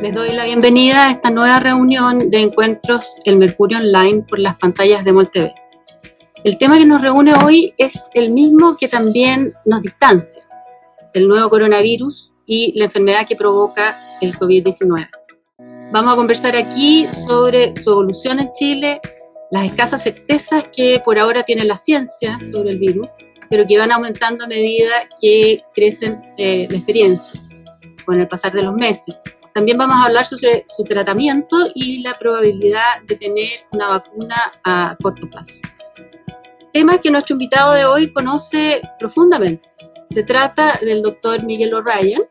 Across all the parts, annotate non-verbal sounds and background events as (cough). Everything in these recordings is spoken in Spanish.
Les doy la bienvenida a esta nueva reunión de encuentros El Mercurio Online por las pantallas de MolTV. El tema que nos reúne hoy es el mismo que también nos distancia, el nuevo coronavirus y la enfermedad que provoca el COVID-19. Vamos a conversar aquí sobre su evolución en Chile, las escasas certezas que por ahora tiene la ciencia sobre el virus, pero que van aumentando a medida que crecen eh, la experiencia con el pasar de los meses. También vamos a hablar sobre su tratamiento y la probabilidad de tener una vacuna a corto plazo. Tema que nuestro invitado de hoy conoce profundamente. Se trata del doctor Miguel O'Ryan,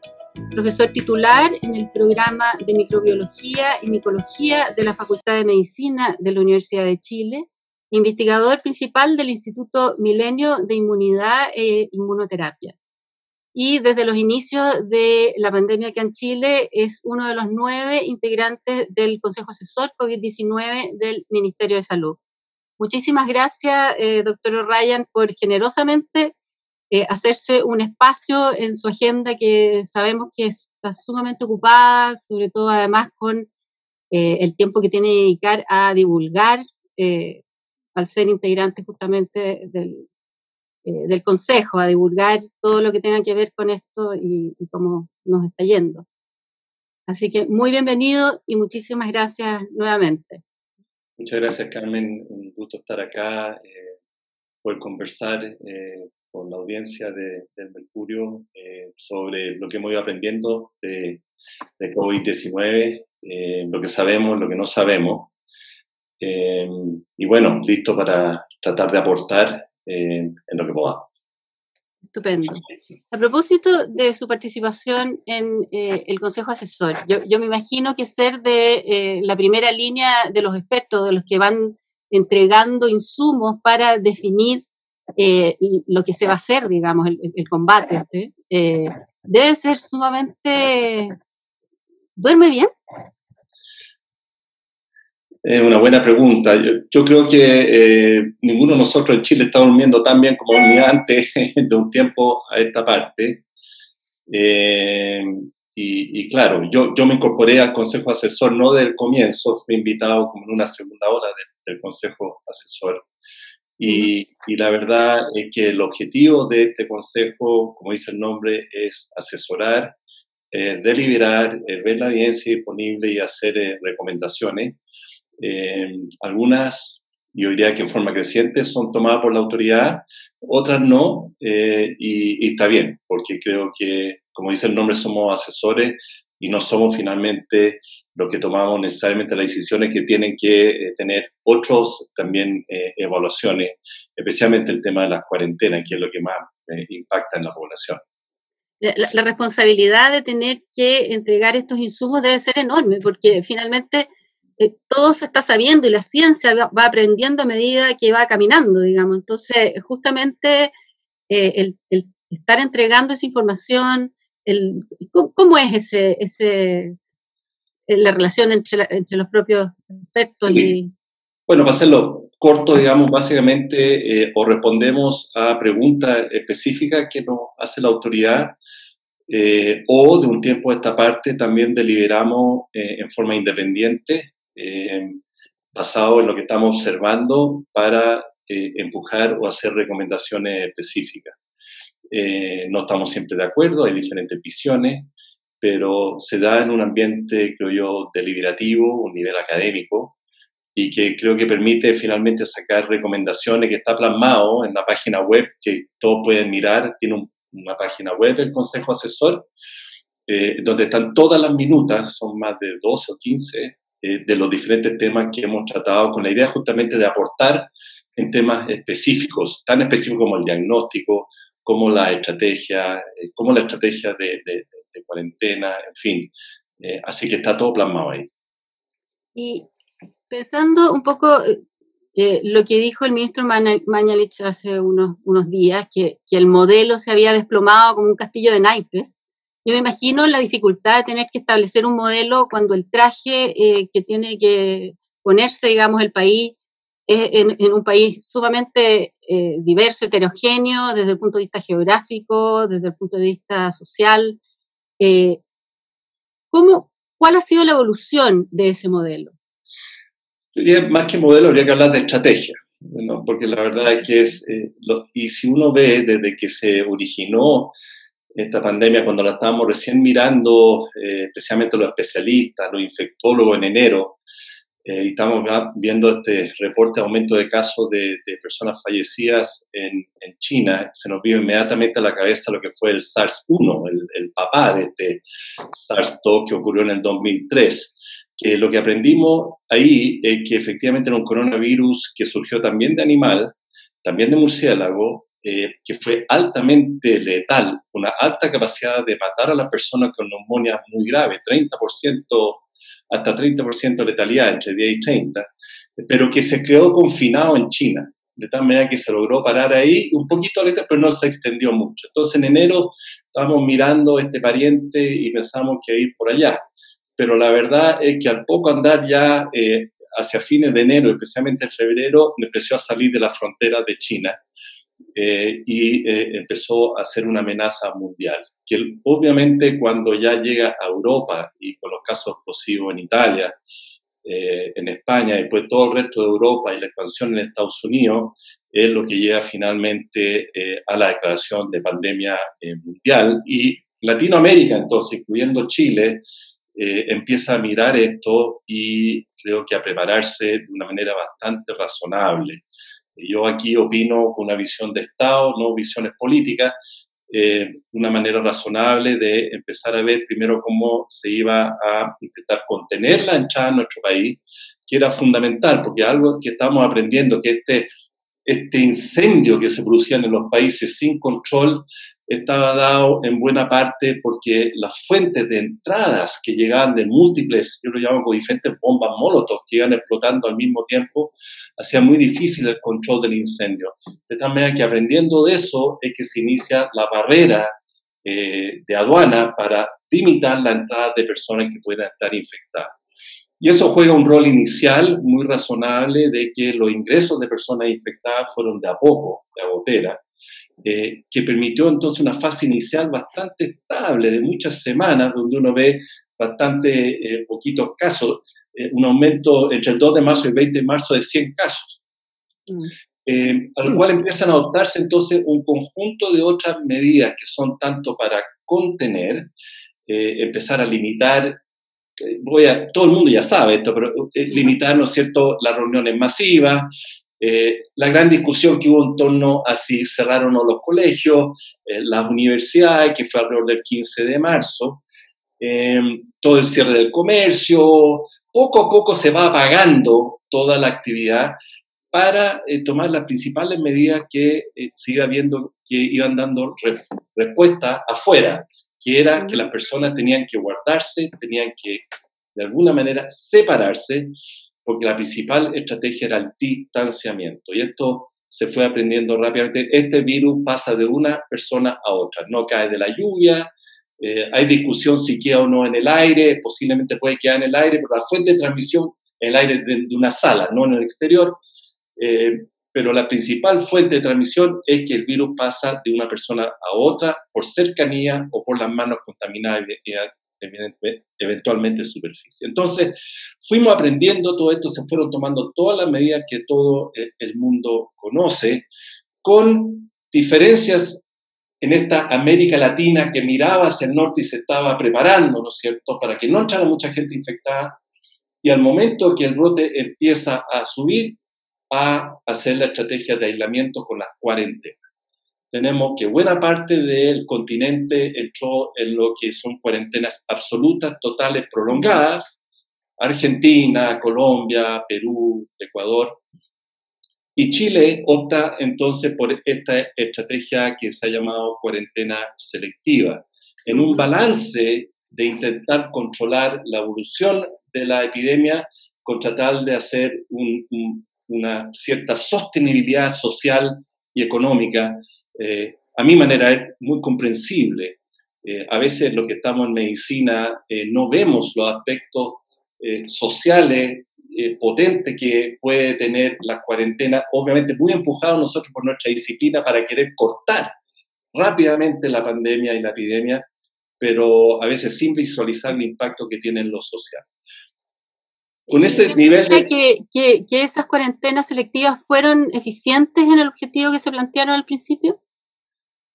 profesor titular en el programa de microbiología y micología de la Facultad de Medicina de la Universidad de Chile, investigador principal del Instituto Milenio de Inmunidad e Inmunoterapia y desde los inicios de la pandemia aquí en Chile es uno de los nueve integrantes del Consejo Asesor COVID-19 del Ministerio de Salud. Muchísimas gracias, eh, doctor Ryan, por generosamente eh, hacerse un espacio en su agenda que sabemos que está sumamente ocupada, sobre todo además con eh, el tiempo que tiene que dedicar a divulgar al ser integrante justamente del, eh, del Consejo, a divulgar todo lo que tenga que ver con esto y, cómo nos está yendo. Así que muy bienvenido y muchísimas gracias nuevamente. Muchas gracias, Carmen. Un gusto estar acá, eh, poder conversar eh, con la audiencia de, del Mercurio eh, sobre lo que hemos ido aprendiendo de, de COVID-19, lo que sabemos, lo que no sabemos. y bueno, listo para tratar de aportar en lo que podamos. Estupendo. A propósito de su participación en eh, el Consejo Asesor, yo, me imagino que ser de eh, la primera línea de los expertos, de los que van entregando insumos para definir eh, lo que se va a hacer, digamos, el, el combate, este, debe ser sumamente... ¿Duerme bien? Es una buena pregunta. Yo, creo que eh, ninguno de nosotros en Chile está durmiendo tan bien como dormía antes (laughs) de un tiempo a esta parte. Eh, y, claro, yo, yo me incorporé al Consejo Asesor no del comienzo, fui invitado como en una segunda hora del, Consejo Asesor. Y, y, la verdad es que el objetivo de este consejo, como dice el nombre, es asesorar, eh, deliberar, ver la evidencia disponible y hacer recomendaciones eh, algunas, yo diría que en forma creciente, son tomadas por la autoridad, otras no, eh, y, está bien, porque creo que, como dice el nombre, somos asesores y no somos finalmente los que tomamos necesariamente las decisiones que tienen que eh, tener otros también evaluaciones, especialmente el tema de las cuarentenas, que es lo que más impacta en la población. la, responsabilidad de tener que entregar estos insumos debe ser enorme, porque finalmente eh, todo se está sabiendo y la ciencia va, aprendiendo a medida que va caminando, digamos. Entonces, justamente eh, el, estar entregando esa información, el, ¿cómo, es ese, ese, eh, la relación entre, entre los propios expertos? Y... Bueno, para hacerlo corto, digamos, básicamente, o respondemos a preguntas específicas que nos hace la autoridad, o de un tiempo a esta parte también deliberamos en forma independiente eh, basado en lo que estamos observando para eh, empujar o hacer recomendaciones específicas. Eh, no estamos siempre de acuerdo, hay diferentes visiones, pero se da en un ambiente, creo yo, deliberativo, un nivel académico, y que creo que permite finalmente sacar recomendaciones que está plasmado en la página web que todos pueden mirar. Tiene una página web el Consejo Asesor, donde están todas las minutas, son más de 12 o 15 eh, de los diferentes temas que hemos tratado con la idea justamente de aportar en temas específicos, tan específicos como el diagnóstico, como la estrategia, eh, como la estrategia de, cuarentena, en fin. Eh, así que está todo plasmado ahí. Y pensando un poco lo que dijo el ministro Mañalich hace unos, unos días, que, que, el modelo se había desplomado como un castillo de naipes, yo me imagino la dificultad de tener que establecer un modelo cuando el traje eh, que tiene que ponerse, digamos, el país es en, un país sumamente eh, diverso, heterogéneo, desde el punto de vista geográfico, desde el punto de vista social. Eh, ¿Cómo, ¿Cuál ha sido la evolución de ese modelo? más que modelo, habría que hablar de estrategia, porque la verdad es que es, y si uno ve desde que se originó esta pandemia, cuando la estábamos recién mirando, eh, especialmente los especialistas, los infectólogos en enero, eh, y estamos viendo este reporte de aumento de casos de, personas fallecidas en, China, se nos vio inmediatamente a la cabeza lo que fue el SARS-1, el, el, papá de este SARS-2 que ocurrió en el 2003 que lo que aprendimos ahí es que efectivamente era un coronavirus que surgió también de animal, también de murciélago, eh, que fue altamente letal, una alta capacidad de matar a las personas con neumonía muy grave, 30%, hasta 30% de letalidad entre 10 y 30, pero que se quedó confinado en China, de tal manera que se logró parar ahí un poquito letal, pero no se extendió mucho. Entonces en enero estábamos mirando este pariente y pensamos que ir por allá pero la verdad es que al poco andar ya eh, hacia fines de enero, especialmente en febrero, empezó a salir de la frontera de China eh, y eh, empezó a ser una amenaza mundial. Que obviamente cuando ya llega a Europa y con los casos posibles en Italia, en España y después todo el resto de Europa y la expansión en Estados Unidos, es lo que llega finalmente a la declaración de pandemia mundial. Y Latinoamérica, entonces, incluyendo Chile, eh, empieza a mirar esto y creo que a prepararse de una manera bastante razonable. Yo aquí opino con una visión de Estado, no visiones políticas, eh, una manera razonable de empezar a ver primero cómo se iba a intentar contener la entrada en nuestro país, que era fundamental, porque algo que estamos aprendiendo, que este, este incendio que se producía en los países sin control estaba dado en buena parte porque las fuentes de entradas que llegaban de múltiples, yo lo llamo con diferentes bombas molotov que iban explotando al mismo tiempo, hacía muy difícil el control del incendio. De tal manera que aprendiendo de eso es que se inicia la barrera eh, de aduana para limitar la entrada de personas que puedan estar infectadas. Y eso juega un rol inicial muy razonable de que los ingresos de personas infectadas fueron de a poco, de a gotera, eh, que permitió entonces una fase inicial bastante estable de muchas semanas, donde uno ve bastante eh, poquitos casos, eh, un aumento entre el 2 de marzo y el 20 de marzo de 100 casos, mm. al cual empiezan a adoptarse entonces un conjunto de otras medidas que son tanto para contener, empezar a limitar voy a, todo el mundo ya sabe esto, pero limitar, ¿no es cierto?, las reuniones masivas, eh, la gran discusión que hubo en torno a si cerraron o los colegios, eh, las universidades, que fue alrededor del 15 de marzo, eh, todo el cierre del comercio, poco a poco se va apagando toda la actividad para tomar las principales medidas que se iba viendo que iban dando respuesta afuera, que era que las personas tenían que guardarse, tenían que de alguna manera separarse, porque la principal estrategia era el distanciamiento. Y esto se fue aprendiendo rápidamente. Este virus pasa de una persona a otra, no cae de la lluvia, eh, hay discusión si queda o no en el aire, posiblemente puede quedar en el aire, pero la fuente de transmisión en el aire de, una sala, no en el exterior. Eh, pero la principal fuente de transmisión es que el virus pasa de una persona a otra por cercanía o por las manos contaminadas eventualmente superficie. Entonces, fuimos aprendiendo todo esto, se fueron tomando todas las medidas que todo el mundo conoce, con diferencias en esta América Latina que miraba hacia el norte y se estaba preparando, ¿no es cierto?, para que no entrara mucha gente infectada, y al momento que el brote empieza a subir, a hacer la estrategia de aislamiento con las cuarentenas tenemos que buena parte del continente entró en lo que son cuarentenas absolutas, totales, prolongadas. Argentina, Colombia, Perú, Ecuador. Y Chile opta entonces por esta estrategia que se ha llamado cuarentena selectiva, en un balance de intentar controlar la evolución de la epidemia con tratar de hacer una cierta sostenibilidad social y económica eh, a mi manera es muy comprensible. Eh, a veces lo que estamos en medicina eh, no vemos los aspectos sociales potentes que puede tener la cuarentena, obviamente muy empujados nosotros por nuestra disciplina para querer cortar rápidamente la pandemia y la epidemia, pero a veces sin visualizar el impacto que tiene en lo social. Con ese nivel de... Que, que, que esas cuarentenas selectivas fueron eficientes en el objetivo que se plantearon al principio?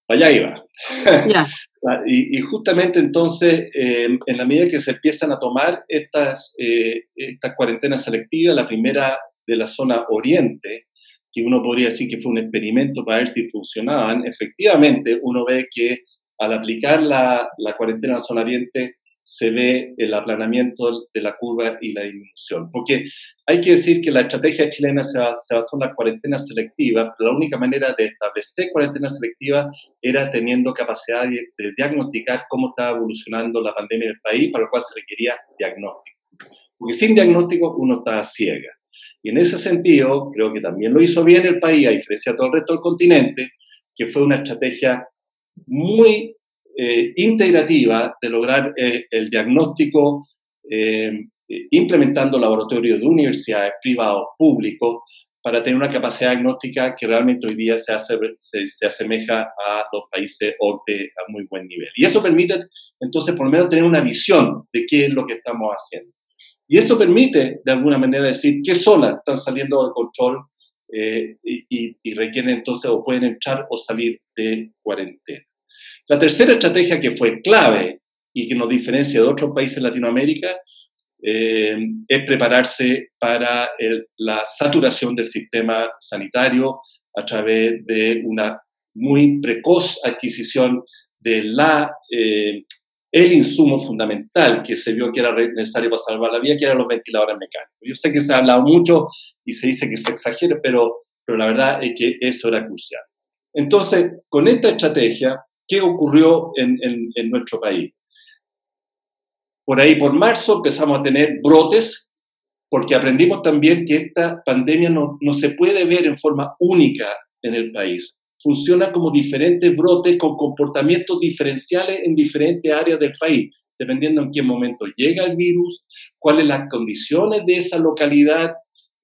Allá iba. (laughs) Ah, y, justamente entonces, eh, en la medida que se empiezan a tomar estas, eh, estas cuarentenas selectivas, la primera de la zona oriente, que uno podría decir que fue un experimento para ver si funcionaban, efectivamente uno ve que al aplicar la, la cuarentena en la zona oriente se ve el aplanamiento de la curva y la disminución. Porque hay que decir que la estrategia chilena se, basó en la cuarentena selectiva, pero la única manera de establecer cuarentena selectiva era teniendo capacidad de, diagnosticar cómo estaba evolucionando la pandemia en el país, para lo cual se requería diagnóstico. Porque sin diagnóstico uno está ciega. Y en ese sentido, creo que también lo hizo bien el país, a diferencia de todo el resto del continente, que fue una estrategia muy eh, integrativa de lograr eh, el diagnóstico eh, implementando laboratorios de universidades, privados, públicos, para tener una capacidad diagnóstica que realmente hoy día se, hace, se, asemeja a los países OCDE a muy buen nivel. Y eso permite entonces por lo menos tener una visión de qué es lo que estamos haciendo. Y eso permite de alguna manera decir qué zonas están saliendo de control y, y requieren entonces o pueden entrar o salir de cuarentena. La tercera estrategia que fue clave y que nos diferencia de otros países de Latinoamérica eh, es prepararse para la saturación del sistema sanitario a través de una muy precoz adquisición de la, eh, el insumo fundamental que se vio que era necesario para salvar la vida, que eran los ventiladores mecánicos. Yo sé que se ha hablado mucho y se dice que se exagera, pero, pero la verdad es que eso era crucial. Entonces, con esta estrategia, ¿Qué ocurrió en, nuestro país? Por ahí, por marzo, empezamos a tener brotes, porque aprendimos también que esta pandemia no, no se puede ver en forma única en el país. Funciona como diferentes brotes con comportamientos diferenciales en diferentes áreas del país, dependiendo en qué momento llega el virus, cuáles las condiciones de esa localidad,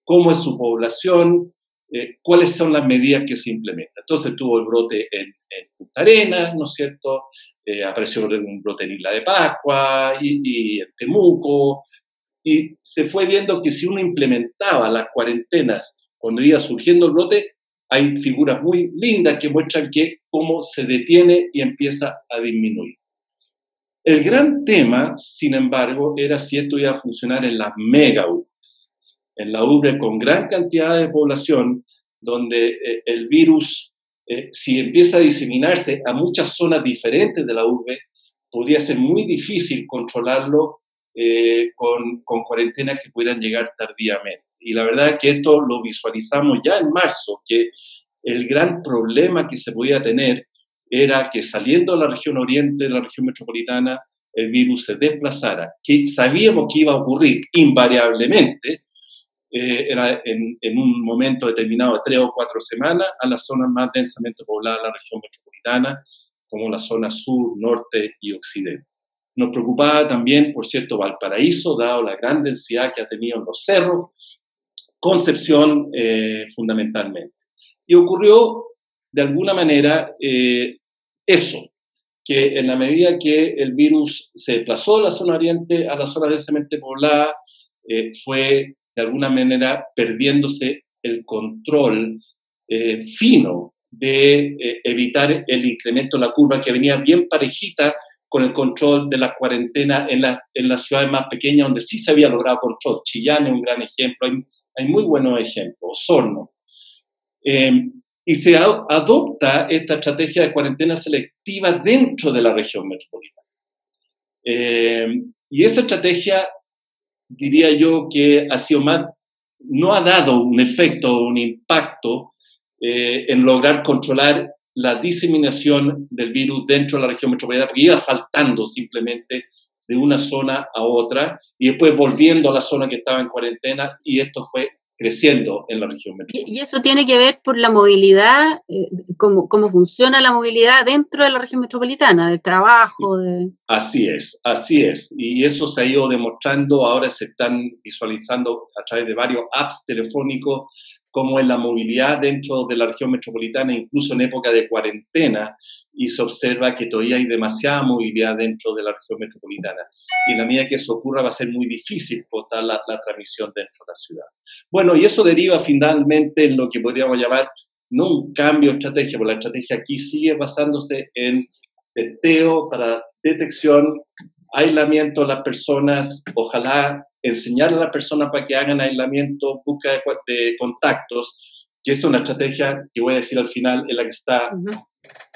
cómo es su población, eh, cuáles son las medidas que se implementan. Entonces tuvo el brote en, Punta Arenas, ¿no es cierto? Eh, apareció un brote en Isla de Pascua y, en Temuco, y se fue viendo que si uno implementaba las cuarentenas cuando iba surgiendo el brote, hay figuras muy lindas que muestran que cómo se detiene y empieza a disminuir. El gran tema, sin embargo, era si esto iba a funcionar en las mega en la urbe con gran cantidad de población, donde eh, el virus, eh, si empieza a diseminarse a muchas zonas diferentes de la urbe, podría ser muy difícil controlarlo eh, con, con, cuarentenas que pudieran llegar tardíamente. Y la verdad es que esto lo visualizamos ya en marzo, que el gran problema que se podía tener era que saliendo de la región oriente, de la región metropolitana, el virus se desplazara, que sabíamos que iba a ocurrir invariablemente, eh, era en, un momento determinado de tres o cuatro semanas a las zonas más densamente pobladas de la región metropolitana, como la zona sur, norte y occidente. Nos preocupaba también, por cierto, Valparaíso, dado la gran densidad que ha tenido en los cerros, Concepción eh, fundamentalmente. Y ocurrió, de alguna manera, eh, eso, que en la medida que el virus se desplazó de la zona oriente a la zona densamente poblada, fue de alguna manera perdiéndose el control eh, fino de eh, evitar el incremento de la curva que venía bien parejita con el control de la cuarentena en, la, en las ciudades más pequeñas donde sí se había logrado control. Chillán es un gran ejemplo, hay, hay muy buenos ejemplos, Osorno. Em, y se adopta esta estrategia de cuarentena selectiva dentro de la región metropolitana. Em, y esa estrategia diría yo que más, no ha dado un efecto, un impacto eh, en lograr controlar la diseminación del virus dentro de la región metropolitana, porque iba saltando simplemente de una zona a otra y después volviendo a la zona que estaba en cuarentena y esto fue creciendo en la región metropolitana. Y eso tiene que ver por la movilidad, eh, cómo, cómo, funciona la movilidad dentro de la región metropolitana, del trabajo. De... Así es, así es. Y eso se ha ido demostrando, ahora se están visualizando a través de varios apps telefónicos cómo es la movilidad dentro de la región metropolitana, incluso en época de cuarentena, y se observa que todavía hay demasiada movilidad dentro de la región metropolitana. Y en la medida que eso ocurra va a ser muy difícil votar la, la transmisión dentro de la ciudad. Bueno, y eso deriva finalmente en lo que podríamos llamar no un cambio de estrategia, porque la estrategia aquí sigue basándose en testeo para detección, aislamiento de las personas, ojalá enseñar a las personas para que hagan aislamiento, busca de, contactos, que es una estrategia que voy a decir al final, es la que está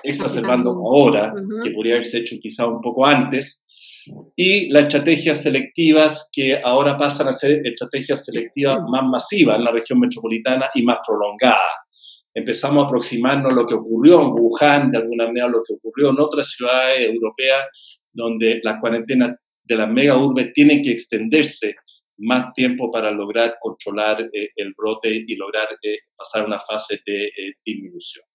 exacerbando ahora, que podría haberse hecho quizá un poco antes, y las estrategias selectivas que ahora pasan a ser estrategias selectivas más masivas en la región metropolitana y más prolongadas. Empezamos a aproximarnos a lo que ocurrió en Wuhan, de alguna manera lo que ocurrió en otras ciudades europeas, donde las cuarentenas de las mega urbes tienen que extenderse más tiempo para lograr controlar eh, el brote y lograr eh, pasar una fase de eh, disminución.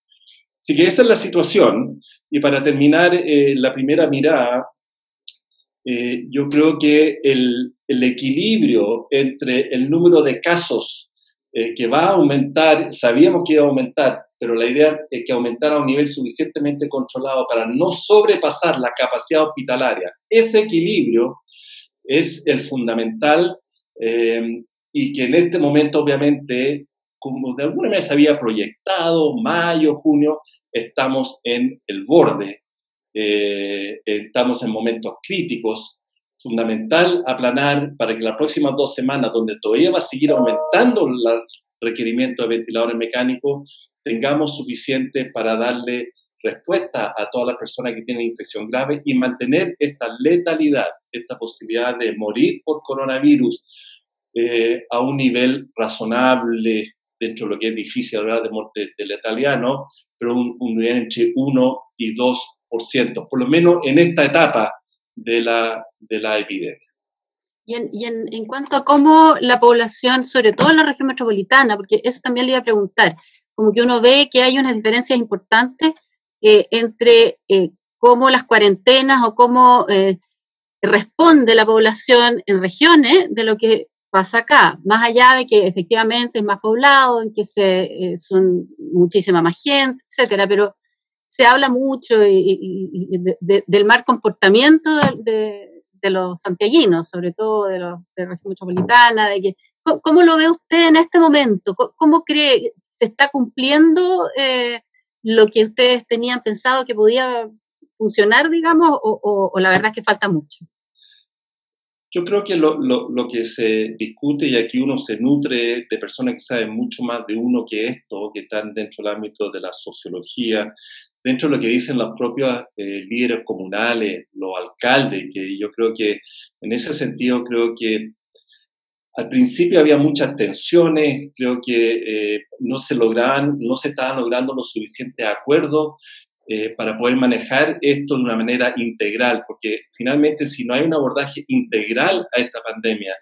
Así que esa es la situación. Y para terminar la primera mirada, yo creo que el, el, equilibrio entre el número de casos que va a aumentar, sabíamos que iba a aumentar, pero la idea es que aumentara a un nivel suficientemente controlado para no sobrepasar la capacidad hospitalaria. Ese equilibrio es el fundamental eh, y que en este momento, obviamente, como de alguna manera se había proyectado, mayo, junio, estamos en el borde, eh, estamos en momentos críticos, fundamental aplanar para que las próximas dos semanas, donde todavía va a seguir aumentando el requerimiento de ventiladores mecánicos, tengamos suficiente para darle respuesta a todas las personas que tienen infección grave y mantener esta letalidad, esta posibilidad de morir por coronavirus eh, a un nivel razonable dentro de lo que es difícil hablar de muerte de letalidad, ¿no? Pero un, nivel entre 1 y 2%, por lo menos en esta etapa de la, de la epidemia. Y, en, y en, en, cuanto a cómo la población, sobre todo en la región metropolitana, porque eso también le iba a preguntar, como que uno ve que hay unas diferencias importantes eh, entre eh, cómo las cuarentenas o cómo eh, responde la población en regiones de lo que pasa acá, más allá de que efectivamente es más poblado, en que se, son muchísima más gente, etcétera, pero se habla mucho del mal comportamiento de, de, los santiaguinos, sobre todo de, los, de la región metropolitana, de que, ¿cómo, lo ve usted en este momento? ¿Cómo, cree, se está cumpliendo eh, lo que ustedes tenían pensado que podía funcionar, digamos, o, la verdad es que falta mucho? Yo creo que lo, que se discute y aquí uno se nutre de personas que saben mucho más de uno que esto, que están dentro del ámbito de la sociología, dentro de lo que dicen los propios eh, líderes comunales, los alcaldes, que yo creo que en ese sentido creo que al principio había muchas tensiones, creo que eh, no se lograban, no se estaban logrando los suficientes acuerdos eh, para poder manejar esto de una manera integral, porque finalmente si no hay un abordaje integral a esta pandemia,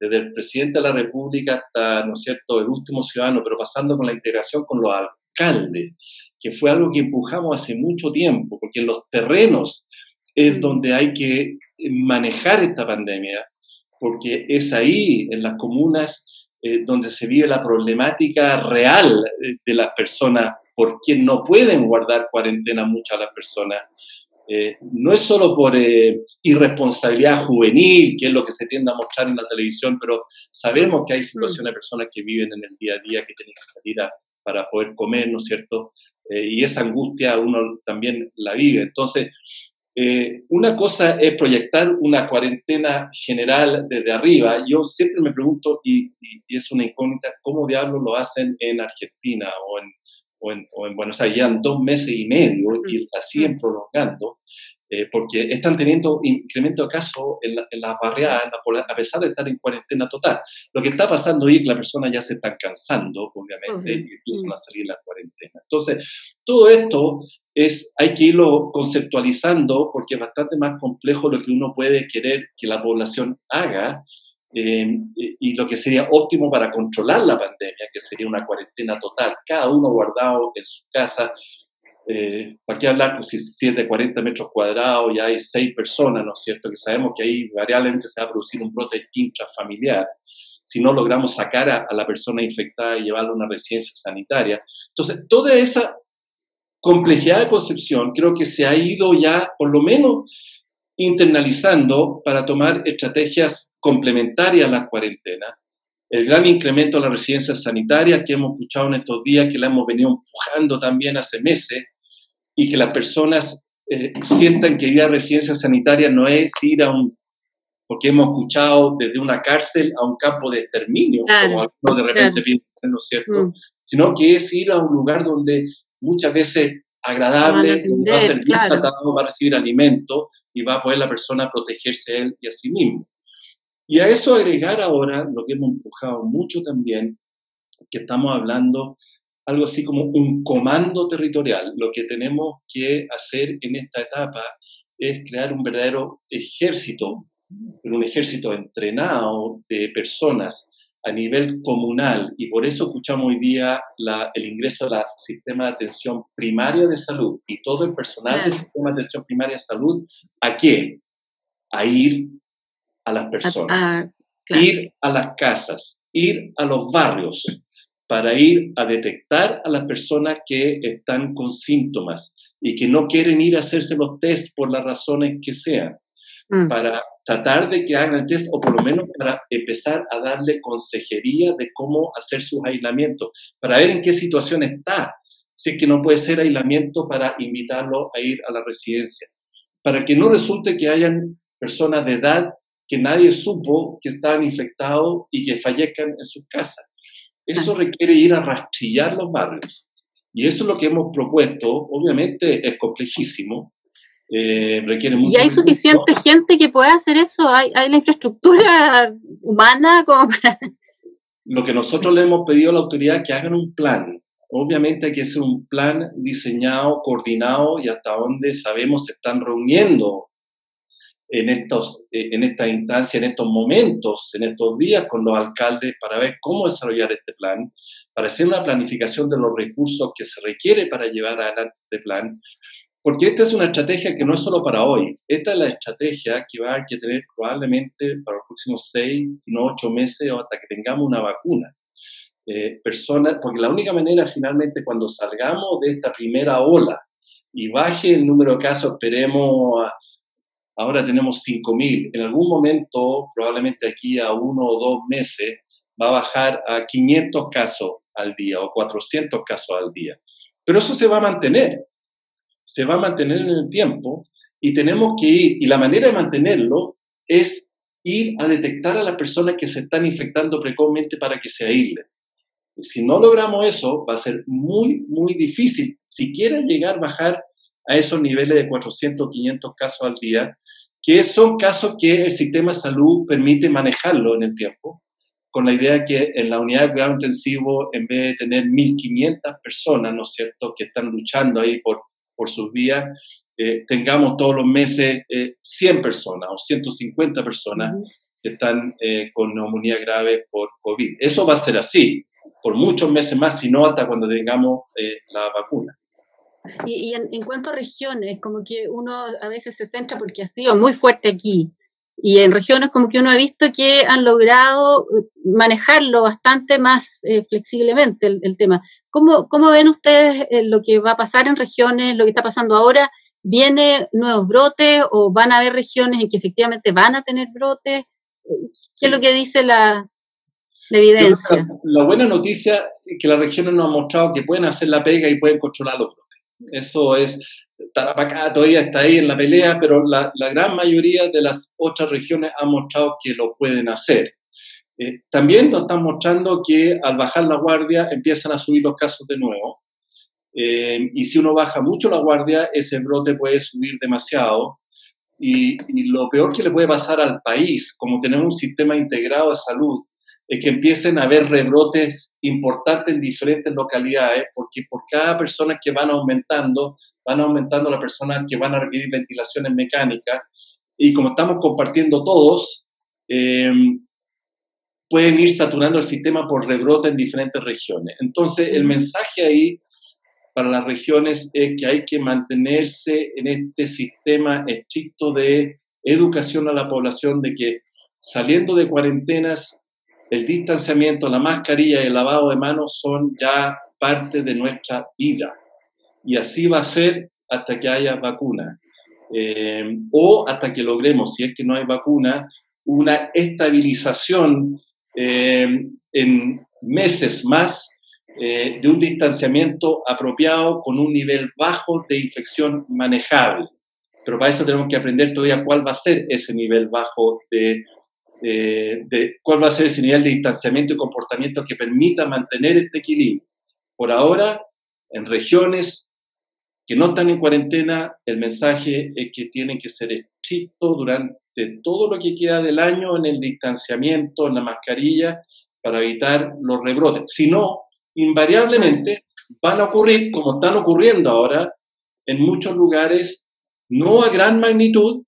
desde el presidente de la República hasta, ¿no es cierto?, el último ciudadano, pero pasando con la integración con los alcaldes, que fue algo que empujamos hace mucho tiempo, porque en los terrenos es donde hay que manejar esta pandemia, porque es ahí, en las comunas, eh, donde se vive la problemática real eh, de las personas, por quien no pueden guardar cuarentena muchas las personas. Eh, no es solo por irresponsabilidad juvenil, que es lo que se tiende a mostrar en la televisión, pero sabemos que hay situaciones de personas que viven en el día a día, que tienen que salir para poder comer, ¿no es cierto? y esa angustia uno también la vive. Entonces, eh, una cosa es proyectar una cuarentena general desde arriba. Yo siempre me pregunto, y, es una incógnita, ¿cómo diablos lo hacen en Argentina o en, o en, o en Buenos Aires? Llevan dos meses y medio y la siguen prolongando. Eh, porque están teniendo incremento de casos en, las barriadas, a pesar de estar en cuarentena total. Lo que está pasando hoy es que las personas ya se están cansando, obviamente, y empiezan a salir la cuarentena. Entonces, todo esto es, hay que irlo conceptualizando porque es bastante más complejo lo que uno puede querer que la población haga eh, y lo que sería óptimo para controlar la pandemia, que sería una cuarentena total, cada uno guardado en su casa, eh, ¿para qué hablar? Pues si, si de 40 metros cuadrados y hay seis personas, ¿no es cierto? Que sabemos que ahí variablemente se va a producir un brote intrafamiliar. si no logramos sacar a, la persona infectada y llevarla a una residencia sanitaria. Entonces, toda esa complejidad de concepción creo que se ha ido ya, por lo menos, internalizando para tomar estrategias complementarias a la cuarentena. El gran incremento de las residencias sanitarias que hemos escuchado en estos días, que la hemos venido empujando también hace meses, y que las personas eh, sientan que ir a residencia sanitaria no es ir a un, porque hemos escuchado desde una cárcel a un campo de exterminio, como algunos de repente piensan, ¿no es cierto? Mm. Sino que es ir a un lugar donde muchas veces agradable, donde va a ser bien tratado, va a recibir alimento y va a poder la persona protegerse a él y a sí mismo. Y a eso agregar ahora lo que hemos empujado mucho también, que estamos hablando algo así como un comando territorial. Lo que tenemos que hacer en esta etapa es crear un verdadero ejército, un ejército entrenado de personas a nivel comunal y por eso escuchamos hoy día el ingreso al sistema de atención primaria de salud y todo el personal del sistema de atención primaria de salud, ¿a qué? A ir a las personas, ir a las casas, ir a los barrios, para ir a detectar a las personas que están con síntomas y que no quieren ir a hacerse los test por las razones que sean, mm. para tratar de que hagan el test o por lo menos para empezar a darle consejería de cómo hacer sus aislamientos, para ver en qué situación está, si es que no puede ser aislamiento para invitarlo a ir a la residencia, para que no resulte que hayan personas de edad que nadie supo que estaban infectados y que fallezcan en sus casas. Eso requiere ir a rastrillar los barrios. Y eso es lo que hemos propuesto. Obviamente es complejísimo. Eh, requiere mucho ¿Y hay suficiente gente que pueda hacer eso? ¿Hay, ¿Hay, la infraestructura (laughs) humana como para...? Lo que nosotros le hemos pedido a la autoridad que hagan un plan. Obviamente hay que hacer un plan diseñado, coordinado y hasta donde sabemos se están reuniendo en, estos, eh, en esta instancia, en estos momentos, en estos días con los alcaldes para ver cómo desarrollar este plan, para hacer una planificación de los recursos que se requiere para llevar adelante este plan, porque esta es una estrategia que no es solo para hoy, esta es la estrategia que va a tener probablemente para los próximos seis, no ocho meses o hasta que tengamos una vacuna. Eh, personas, porque la única manera finalmente cuando salgamos de esta primera ola y baje el número de casos, esperemos ahora tenemos 5.000. En algún momento, probablemente aquí a uno o dos meses, va a bajar a 500 casos al día o 400 casos al día. Pero eso se va a mantener, se va a mantener en el tiempo y tenemos que ir, y la manera de mantenerlo es ir a detectar a las personas que se están infectando precozmente para que se aíslen. Si no logramos eso, va a ser muy, muy difícil, siquiera llegar a bajar a esos niveles de 400, 500 casos al día, que son casos que el sistema de salud permite manejarlo en el tiempo, con la idea de que en la unidad de cuidado intensivo, en vez de tener 1.500 personas, ¿no es cierto?, que están luchando ahí por, por sus vías, eh, tengamos todos los meses 100 eh, personas o 150 personas que están eh, con neumonía grave por COVID. Eso va a ser así por muchos meses más, si no hasta cuando tengamos la vacuna. Y, en, cuanto a regiones, como que uno a veces se centra porque ha sido muy fuerte aquí. Y en regiones como que uno ha visto que han logrado eh, manejarlo bastante más eh, flexiblemente el, tema. ¿Cómo, ¿Cómo, ven ustedes eh, lo que va a pasar en regiones, lo que está pasando ahora? ¿Viene nuevos brotes o van a haber regiones en que efectivamente van a tener brotes? ¿Qué es lo que dice la, la evidencia? La, buena noticia es que las regiones nos han mostrado que pueden hacer la pega y pueden controlar los brotes. Eso es, Tarapacá todavía está ahí en la pelea, pero la, gran mayoría de las otras regiones han mostrado que lo pueden hacer. Eh, también nos están mostrando que al bajar la guardia empiezan a subir los casos de nuevo. Eh, y si uno baja mucho la guardia, ese brote puede subir demasiado. Y, y, lo peor que le puede pasar al país, como tenemos un sistema integrado de salud, que empiecen a haber rebrotes importantes en diferentes localidades, porque por cada persona que van aumentando, van aumentando las personas que van a requerir ventilaciones mecánicas, y como estamos compartiendo todos, eh, pueden ir saturando el sistema por rebrote en diferentes regiones. Entonces, el mensaje ahí para las regiones es que hay que mantenerse en este sistema estricto de educación a la población de que saliendo de cuarentenas el distanciamiento, la mascarilla y el lavado de manos son ya parte de nuestra vida. Y así va a ser hasta que haya vacuna. Eh, o hasta que logremos, si es que no hay vacuna, una estabilización eh, en meses más eh, de un distanciamiento apropiado con un nivel bajo de infección manejable. Pero para eso tenemos que aprender todavía cuál va a ser ese nivel bajo de, de cuál va a ser ese nivel de distanciamiento y comportamiento que permita mantener este equilibrio. Por ahora, en regiones que no están en cuarentena, el mensaje es que tienen que ser estrictos durante todo lo que queda del año en el distanciamiento, en la mascarilla, para evitar los rebrotes. Si no, invariablemente van a ocurrir, como están ocurriendo ahora, en muchos lugares, no a gran magnitud,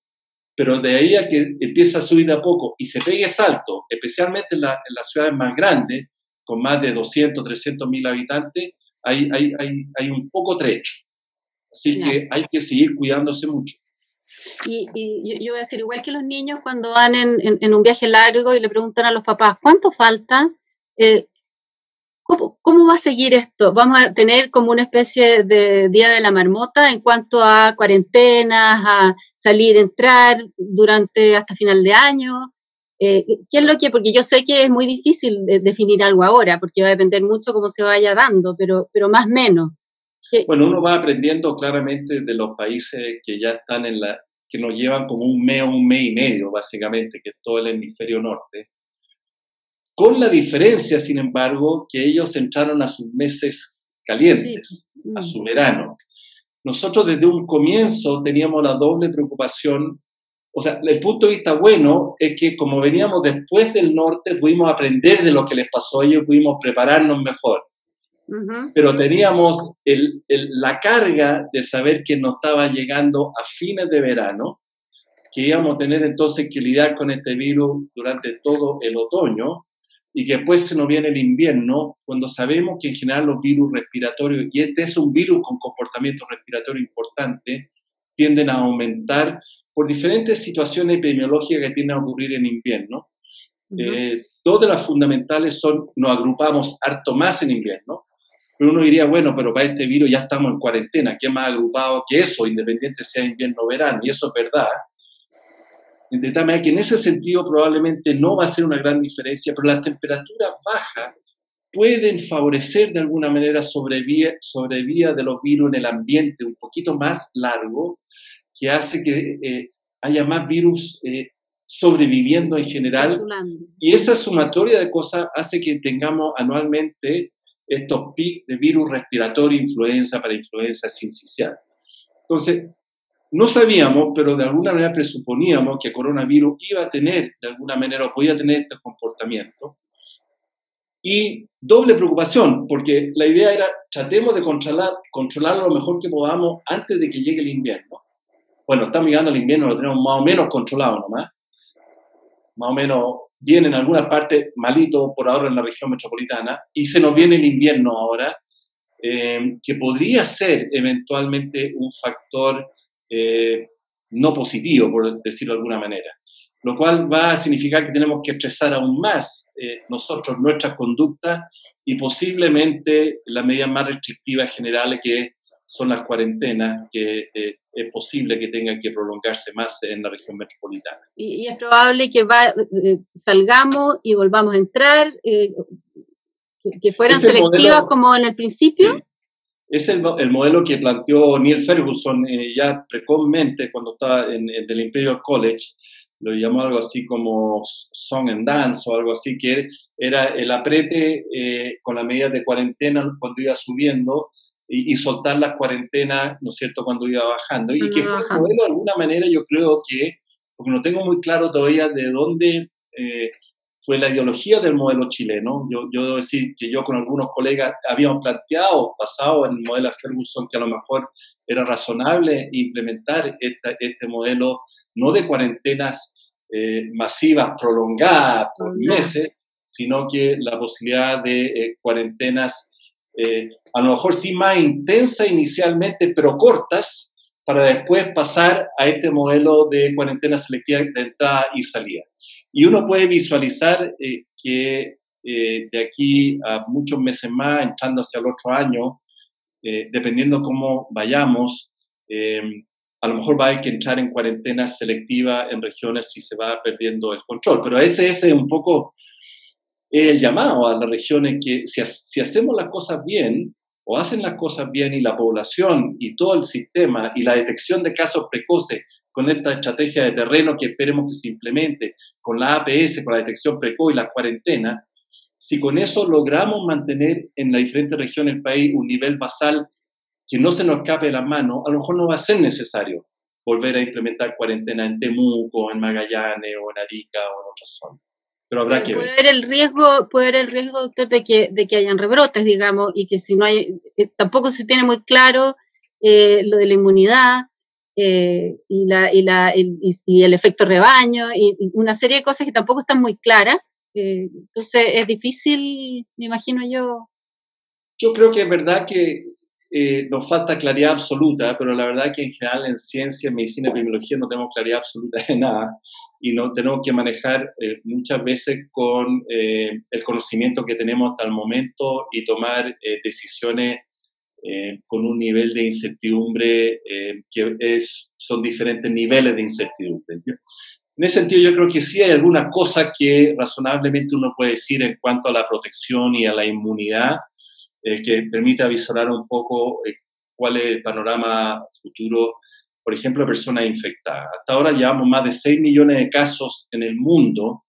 pero de ahí a que empieza a subir de a poco y se pegue salto, especialmente en, las ciudades más grandes, con más de 200, 300 mil habitantes, hay, hay, hay, hay un poco trecho. Así que hay que seguir cuidándose mucho. Y, yo, voy a decir, igual que los niños cuando van en, un viaje largo y le preguntan a los papás, ¿cuánto falta? Eh, ¿cómo, va a seguir esto? ¿Vamos a tener como una especie de día de la marmota en cuanto a cuarentenas, a salir, entrar durante hasta final de año? Eh, ¿Qué es lo que? Porque yo sé que es muy difícil definir algo ahora, porque va a depender mucho cómo se vaya dando, pero, pero más menos. Bueno, uno va aprendiendo claramente de los países que ya están en la, que nos llevan como un mes un mes y medio, básicamente, que es todo el hemisferio norte. Con la diferencia, sin embargo, que ellos entraron a sus meses calientes, a su mm. verano. Nosotros desde un comienzo teníamos la doble preocupación, o sea, el punto de vista bueno es que como veníamos después del norte, pudimos aprender de lo que les pasó a ellos, pudimos prepararnos mejor. Pero teníamos la carga de saber que nos estaba llegando a fines de verano, que íbamos a tener entonces que lidiar con este virus durante todo el otoño y que después se nos viene el invierno, cuando sabemos que en general los virus respiratorios, y este es un virus con comportamiento respiratorio importante, tienden a aumentar por diferentes situaciones epidemiológicas que tienden a ocurrir en invierno. Eh, dos de las fundamentales son, nos agrupamos harto más en invierno, pero uno diría, bueno, pero para este virus ya estamos en cuarentena, ¿qué más agrupado que eso, independiente sea invierno o verano? Y eso es verdad. De tal manera que en ese sentido probablemente no va a ser una gran diferencia, pero las temperaturas bajas pueden favorecer de alguna manera sobrevía, sobrevía de los virus en el ambiente un poquito más largo, que hace que eh, haya más virus eh, sobreviviendo en general. Y esa sumatoria de cosas hace que tengamos anualmente estos pics de virus respiratorio, influenza para influenza sincicial. Entonces, no sabíamos, pero de alguna manera presuponíamos que coronavirus iba a tener, de alguna manera, o podía tener este comportamiento. Y doble preocupación, porque la idea era, tratemos de controlar, controlarlo lo mejor que podamos antes de que llegue el invierno. Bueno, estamos llegando al invierno, lo tenemos más o menos controlado nomás. Más o menos viene en algunas partes malito por ahora en la región metropolitana y se nos viene el invierno ahora, eh, que podría ser eventualmente un factor eh, no positivo, por decirlo de alguna manera. Lo cual va a significar que tenemos que estresar aún más eh, nosotros nuestras conductas y posiblemente las medidas más restrictivas generales que son las cuarentenas, que eh, es posible que tengan que prolongarse más en la región metropolitana. Y, es probable que va, eh, salgamos y volvamos a entrar, que, fueran selectivas como en el principio. Es el, el, modelo que planteó Neil Ferguson ya precozmente cuando estaba en, el Imperial College, lo llamó algo así como song and dance o algo así, que era el aprete con las medidas de cuarentena cuando iba subiendo y, soltar las cuarentenas, ¿no es cierto?, cuando iba bajando. Y que fue un modelo, de alguna manera, yo creo que, porque no tengo muy claro todavía de dónde eh, fue la ideología del modelo chileno. Yo, yo debo decir que yo con algunos colegas habíamos planteado, basado en el modelo de Ferguson, que a lo mejor era razonable implementar este modelo, no de cuarentenas eh, masivas prolongadas por meses, sino que la posibilidad de eh, cuarentenas eh, a lo mejor sí más intensa inicialmente, pero cortas, para después pasar a este modelo de cuarentena selectiva de entrada y salida. Y uno puede visualizar eh, que eh, de aquí a muchos meses más, entrando hacia el otro año, eh, dependiendo cómo vayamos, a lo mejor va a haber que entrar en cuarentena selectiva en regiones si se va perdiendo el control. Pero ese, ese es un poco el llamado a las regiones que si, si hacemos las cosas bien, o hacen las cosas bien y la población y todo el sistema y la detección de casos precoces con esta estrategia de terreno que esperemos que se implemente, con la APS, con la detección precoz y la cuarentena, si con eso logramos mantener en las diferentes regiones del país un nivel basal que no se nos escape de las manos, a lo mejor no va a ser necesario volver a implementar cuarentena en Temuco, en Magallanes o en Arica o en otras zonas. Pero habrá que puede ver. el riesgo, puede haber el riesgo, doctor, de que, de que hayan rebrotes, digamos, y que si no hay, eh, tampoco se tiene muy claro eh, lo de la inmunidad eh, y, la, y, la, el, y, el efecto rebaño y, una serie de cosas que tampoco están muy claras. entonces es difícil, me imagino yo. Yo creo que es verdad que eh, nos falta claridad absoluta, pero la verdad que en general en ciencia, medicina y epidemiología no tenemos claridad absoluta de nada y no tenemos que manejar eh, muchas veces con eh, el conocimiento que tenemos hasta el momento y tomar decisiones con un nivel de incertidumbre que es, son diferentes niveles de incertidumbre. En ese sentido, yo creo que sí hay algunas cosas que razonablemente uno puede decir en cuanto a la protección y a la inmunidad, eh, que permite avisorar un poco eh, cuál es el panorama futuro, por ejemplo, de personas infectadas. Hasta ahora llevamos más de 6 millones de casos en el mundo,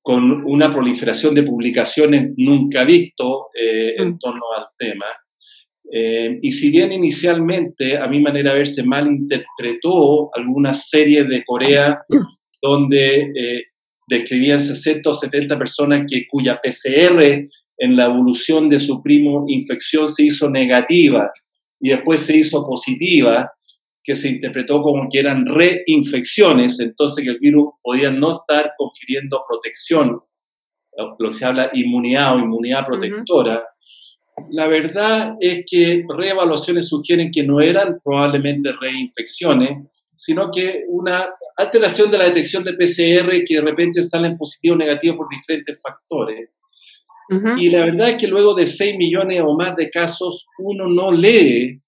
con una proliferación de publicaciones nunca visto eh, en mm. torno al tema. Y si bien inicialmente, a mi manera de ver, se malinterpretó alguna serie de Corea donde describían 60 o 70 personas que, cuya PCR en la evolución de su primo infección se hizo negativa y después se hizo positiva, que se interpretó como que eran reinfecciones, entonces que el virus podía no estar confiriendo protección, lo que se habla inmunidad o inmunidad protectora. La verdad es que reevaluaciones sugieren que no eran probablemente reinfecciones, sino que una alteración de la detección de PCR que de repente salen positivo o negativo por diferentes factores. Y la verdad es que luego de 6 millones o más de casos, uno no lee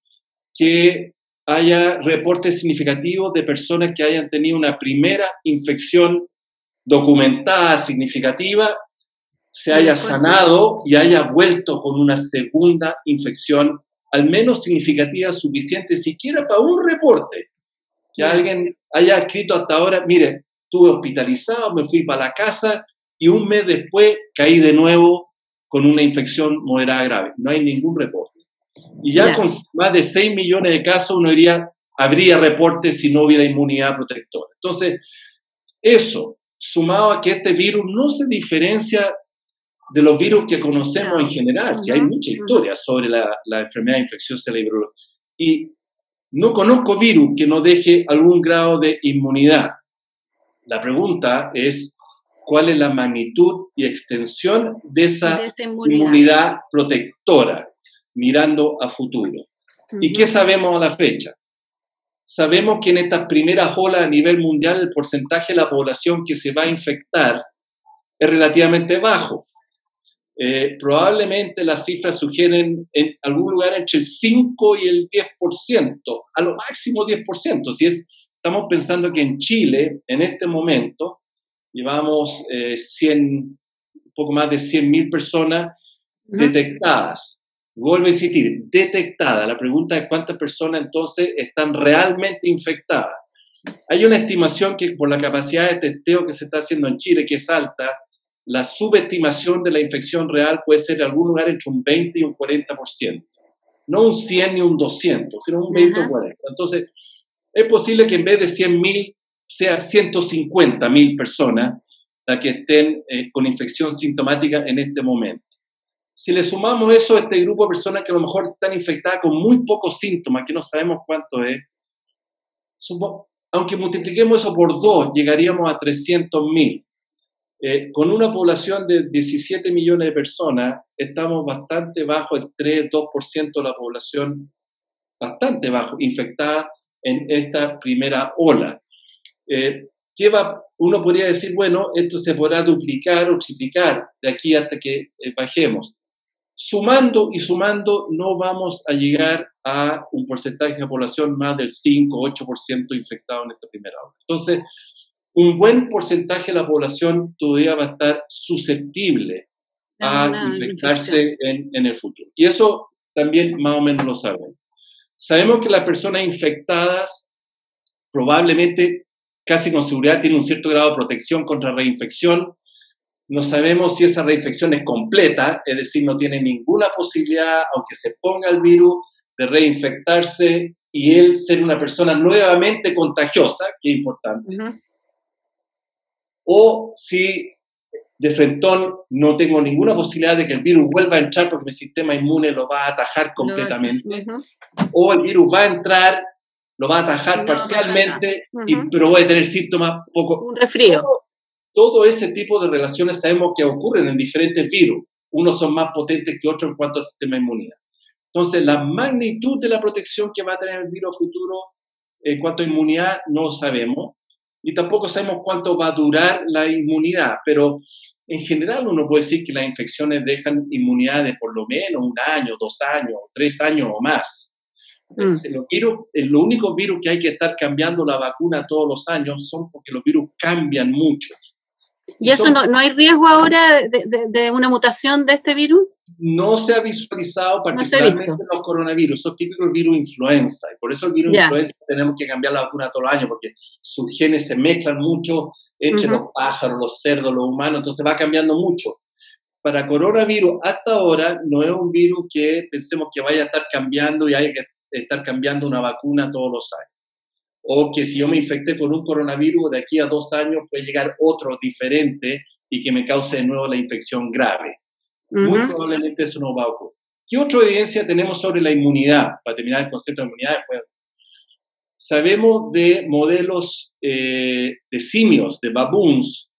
que haya reportes significativos de personas que hayan tenido una primera infección documentada significativa, se haya sanado y haya vuelto con una segunda infección, al menos significativa, suficiente, siquiera para un reporte. Que alguien haya escrito hasta ahora, mire, estuve hospitalizado, me fui para la casa y un mes después caí de nuevo con una infección moderada grave. No hay ningún reporte. Y ya con más de 6 millones de casos uno diría, habría reportes si no hubiera inmunidad protectora. Entonces, eso, sumado a que este virus no se diferencia de los virus que conocemos en general, si hay mucha historia sobre la, la enfermedad infecciosa de la Y no conozco virus que no deje algún grado de inmunidad. La pregunta es, cuál es la magnitud y extensión de esa, inmunidad. protectora, mirando a futuro. ¿Y qué sabemos a la fecha? Sabemos que en estas primeras olas a nivel mundial el porcentaje de la población que se va a infectar es relativamente bajo. Eh, probablemente las cifras sugieren en algún lugar entre el 5 y el 10%, a lo máximo 10%. Si es, estamos pensando que en Chile, en este momento, llevamos 100, eh, un poco más de 100.000 personas detectadas. Vuelvo a insistir, detectadas. La pregunta es cuántas personas entonces están realmente infectadas. Hay una estimación que por la capacidad de testeo que se está haciendo en Chile, que es alta, la subestimación de la infección real puede ser en algún lugar entre un 20 y un 40%. No un 100 ni un 200, sino un 20 o 40. Entonces, es posible que en vez de 100.000 sea 150 mil personas las que estén eh, con infección sintomática en este momento. Si le sumamos eso a este grupo de personas que a lo mejor están infectadas con muy pocos síntomas, que no sabemos cuánto es, aunque multipliquemos eso por dos, llegaríamos a 300 mil. Eh, con una población de 17 millones de personas, estamos bastante bajo el 3-2% de la población, bastante bajo, infectada en esta primera ola. Eh, uno podría decir, bueno, esto se podrá duplicar o triplicar de aquí hasta que eh, bajemos. Sumando y sumando, no vamos a llegar a un porcentaje de población más del 5 o 8% infectado en esta primera ola. Entonces, un buen porcentaje de la población todavía va a estar susceptible a infectarse en, en, el futuro. Y eso también más o menos lo sabemos. Sabemos que las personas infectadas probablemente casi con seguridad tienen un cierto grado de protección contra reinfección. No sabemos si esa reinfección es completa, es decir, no tiene ninguna posibilidad, aunque se ponga el virus, de reinfectarse y él ser una persona nuevamente contagiosa, que es importante. O si de frentón no tengo ninguna posibilidad de que el virus vuelva a entrar porque mi sistema inmune lo va a atajar completamente. O el virus va a entrar, lo va a atajar parcialmente, y, pero voy a tener síntomas poco... Un resfrío. Todo, ese tipo de relaciones sabemos que ocurren en diferentes virus. Unos son más potentes que otros en cuanto al sistema inmune. Entonces, la magnitud de la protección que va a tener el virus futuro en cuanto a inmunidad no lo sabemos y tampoco sabemos cuánto va a durar la inmunidad, pero en general uno puede decir que las infecciones dejan inmunidad de por lo menos un año, dos años, tres años o más. Mm. Los virus, lo único virus que hay que estar cambiando la vacuna todos los años son porque los virus cambian mucho. ¿Y eso no, no, hay riesgo ahora de, de, una mutación de este virus? No se ha visualizado particularmente en los coronavirus, son típicos virus influenza, y por eso el virus influenza tenemos que cambiar la vacuna todos los años, porque sus genes se mezclan mucho entre los pájaros, los cerdos, los humanos, entonces va cambiando mucho. Para coronavirus, hasta ahora, no es un virus que pensemos que vaya a estar cambiando y haya que estar cambiando una vacuna todos los años o que si yo me infecté con un coronavirus, de aquí a dos años puede llegar otro diferente y que me cause de nuevo la infección grave. Muy probablemente eso no va a ocurrir. ¿Qué otra evidencia tenemos sobre la inmunidad? Para terminar el concepto de inmunidad, sabemos de modelos eh, de simios, de baboons,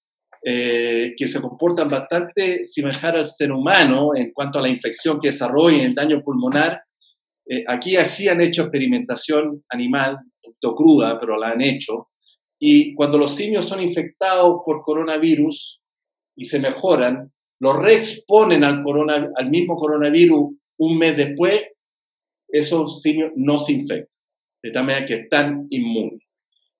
eh, que se comportan bastante similar al ser humano en cuanto a la infección que desarrollan, el daño pulmonar. Eh, aquí así han hecho experimentación animal cruda, pero la han hecho. Y cuando los simios son infectados por coronavirus y se mejoran, los reexponen al, corona, al mismo coronavirus un mes después, esos simios no se infectan, de tal manera que están inmunes.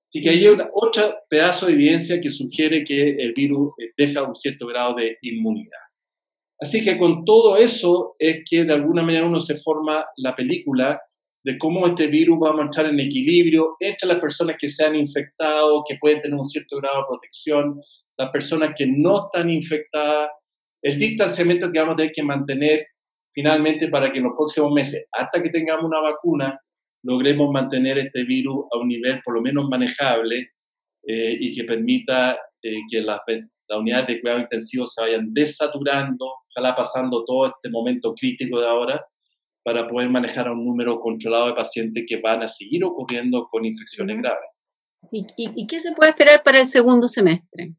Así que hay otro pedazo de evidencia que sugiere que el virus eh, deja un cierto grado de inmunidad. Así que con todo eso es que de alguna manera uno se forma la película de cómo este virus va a marchar en equilibrio entre las personas que se han infectado, que pueden tener un cierto grado de protección, las personas que no están infectadas, el distanciamiento que vamos a tener que mantener finalmente para que en los próximos meses, hasta que tengamos una vacuna, logremos mantener este virus a un nivel por lo menos manejable eh, y que permita eh, que las, las unidades de cuidado intensivo se vayan desaturando, ojalá pasando todo este momento crítico de ahora para poder manejar a un número controlado de pacientes que van a seguir ocurriendo con infecciones graves. ¿Y, qué se puede esperar para el segundo semestre?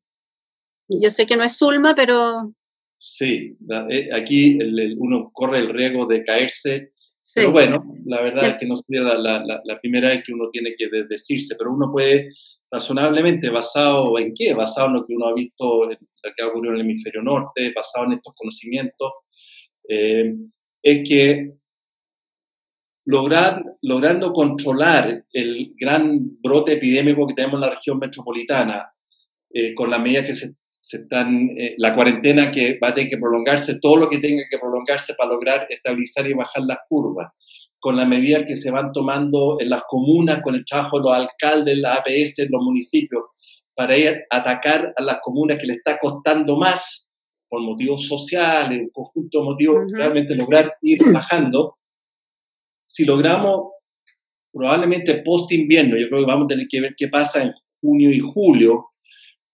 Yo sé que no es Zulma, pero... Sí, eh, aquí uno corre el riesgo de caerse, pero bueno, la verdad es que no sería la, la, primera vez que uno tiene que decirse, pero uno puede razonablemente, basado en qué, basado en lo que uno ha visto, lo que ha ocurrido en el hemisferio norte, basado en estos conocimientos, eh, es que lograr, logrando controlar el gran brote epidémico que tenemos en la región metropolitana, eh, con la medida que se, están, eh, la cuarentena que va a tener que prolongarse, todo lo que tenga que prolongarse para lograr estabilizar y bajar las curvas, con la medida que se van tomando en las comunas, con el trabajo de los alcaldes, la APS, los municipios, para ir a atacar a las comunas que le está costando más por motivos sociales, un conjunto de motivos, realmente lograr ir bajando si logramos probablemente post invierno, yo creo que vamos a tener que ver qué pasa en junio y julio,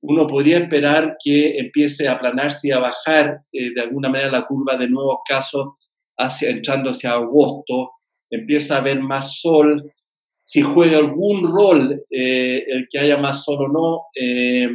uno podría esperar que empiece a aplanarse y a bajar eh, de alguna manera la curva de nuevos casos hacia, entrando hacia agosto, empieza a haber más sol, si juega algún rol eh, el que haya más sol o no eh,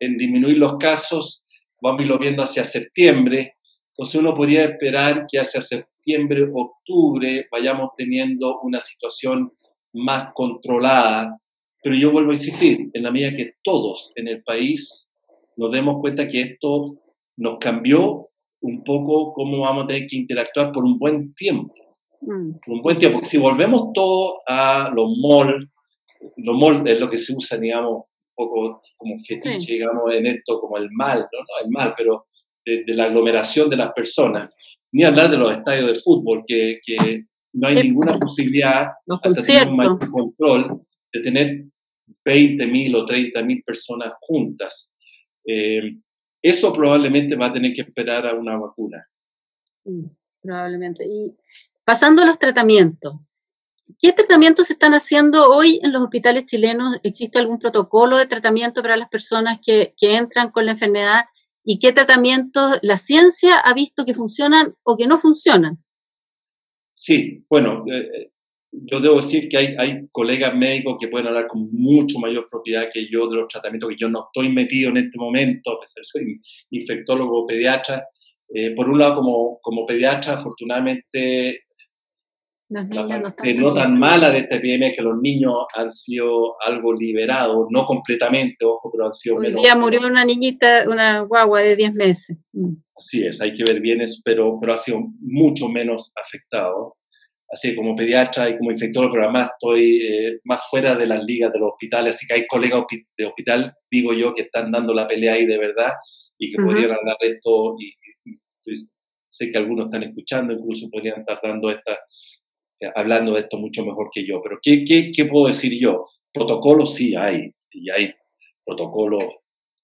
en disminuir los casos, vamos a irlo viendo hacia septiembre, entonces uno podría esperar que hacia septiembre octubre vayamos teniendo una situación más controlada Pero yo vuelvo a insistir, en la medida que todos en el país nos demos cuenta que esto nos cambió un poco cómo vamos a tener que interactuar por un buen tiempo. Mm. Por un buen tiempo. Porque si volvemos todo a los malls, los malls es lo que se usa, digamos, un poco como fetiche, digamos, en esto, como el mal, no, no el mal, pero de, la aglomeración de las personas. Ni hablar de los estadios de fútbol, que, que no hay ninguna posibilidad, de tener un mayor control, de tener 20.000 o 30.000 personas juntas. Eh, eso probablemente va a tener que esperar a una vacuna. Mm, probablemente. Y pasando a los tratamientos, ¿qué tratamientos se están haciendo hoy en los hospitales chilenos? ¿Existe algún protocolo de tratamiento para las personas que, que entran con la enfermedad? ¿Y qué tratamientos la ciencia ha visto que funcionan o que no funcionan? Sí, bueno, eh, yo debo decir que hay, colegas médicos que pueden hablar con mucho mayor propiedad que yo de los tratamientos que yo no estoy metido en este momento, a pesar soy infectólogo pediatra. Eh, por un lado, como, como pediatra, afortunadamente, los niños no, no tan mala de esta epidemia es que los niños han sido algo liberados, no completamente, ojo, pero han sido Hoy día murió una niñita, una guagua de 10 meses. Mm. Así es, hay que ver bien eso, pero, pero ha sido mucho menos afectado así como pediatra y como infectólogo, pero además estoy eh, más fuera de las ligas de los hospitales, así que hay colegas de hospital, digo yo, que están dando la pelea ahí de verdad y que podrían hablar de esto, y, sé que algunos están escuchando, incluso podrían estar dando esta, eh, hablando de esto mucho mejor que yo, pero ¿qué, qué, qué puedo decir yo? Protocolos sí hay, y hay protocolos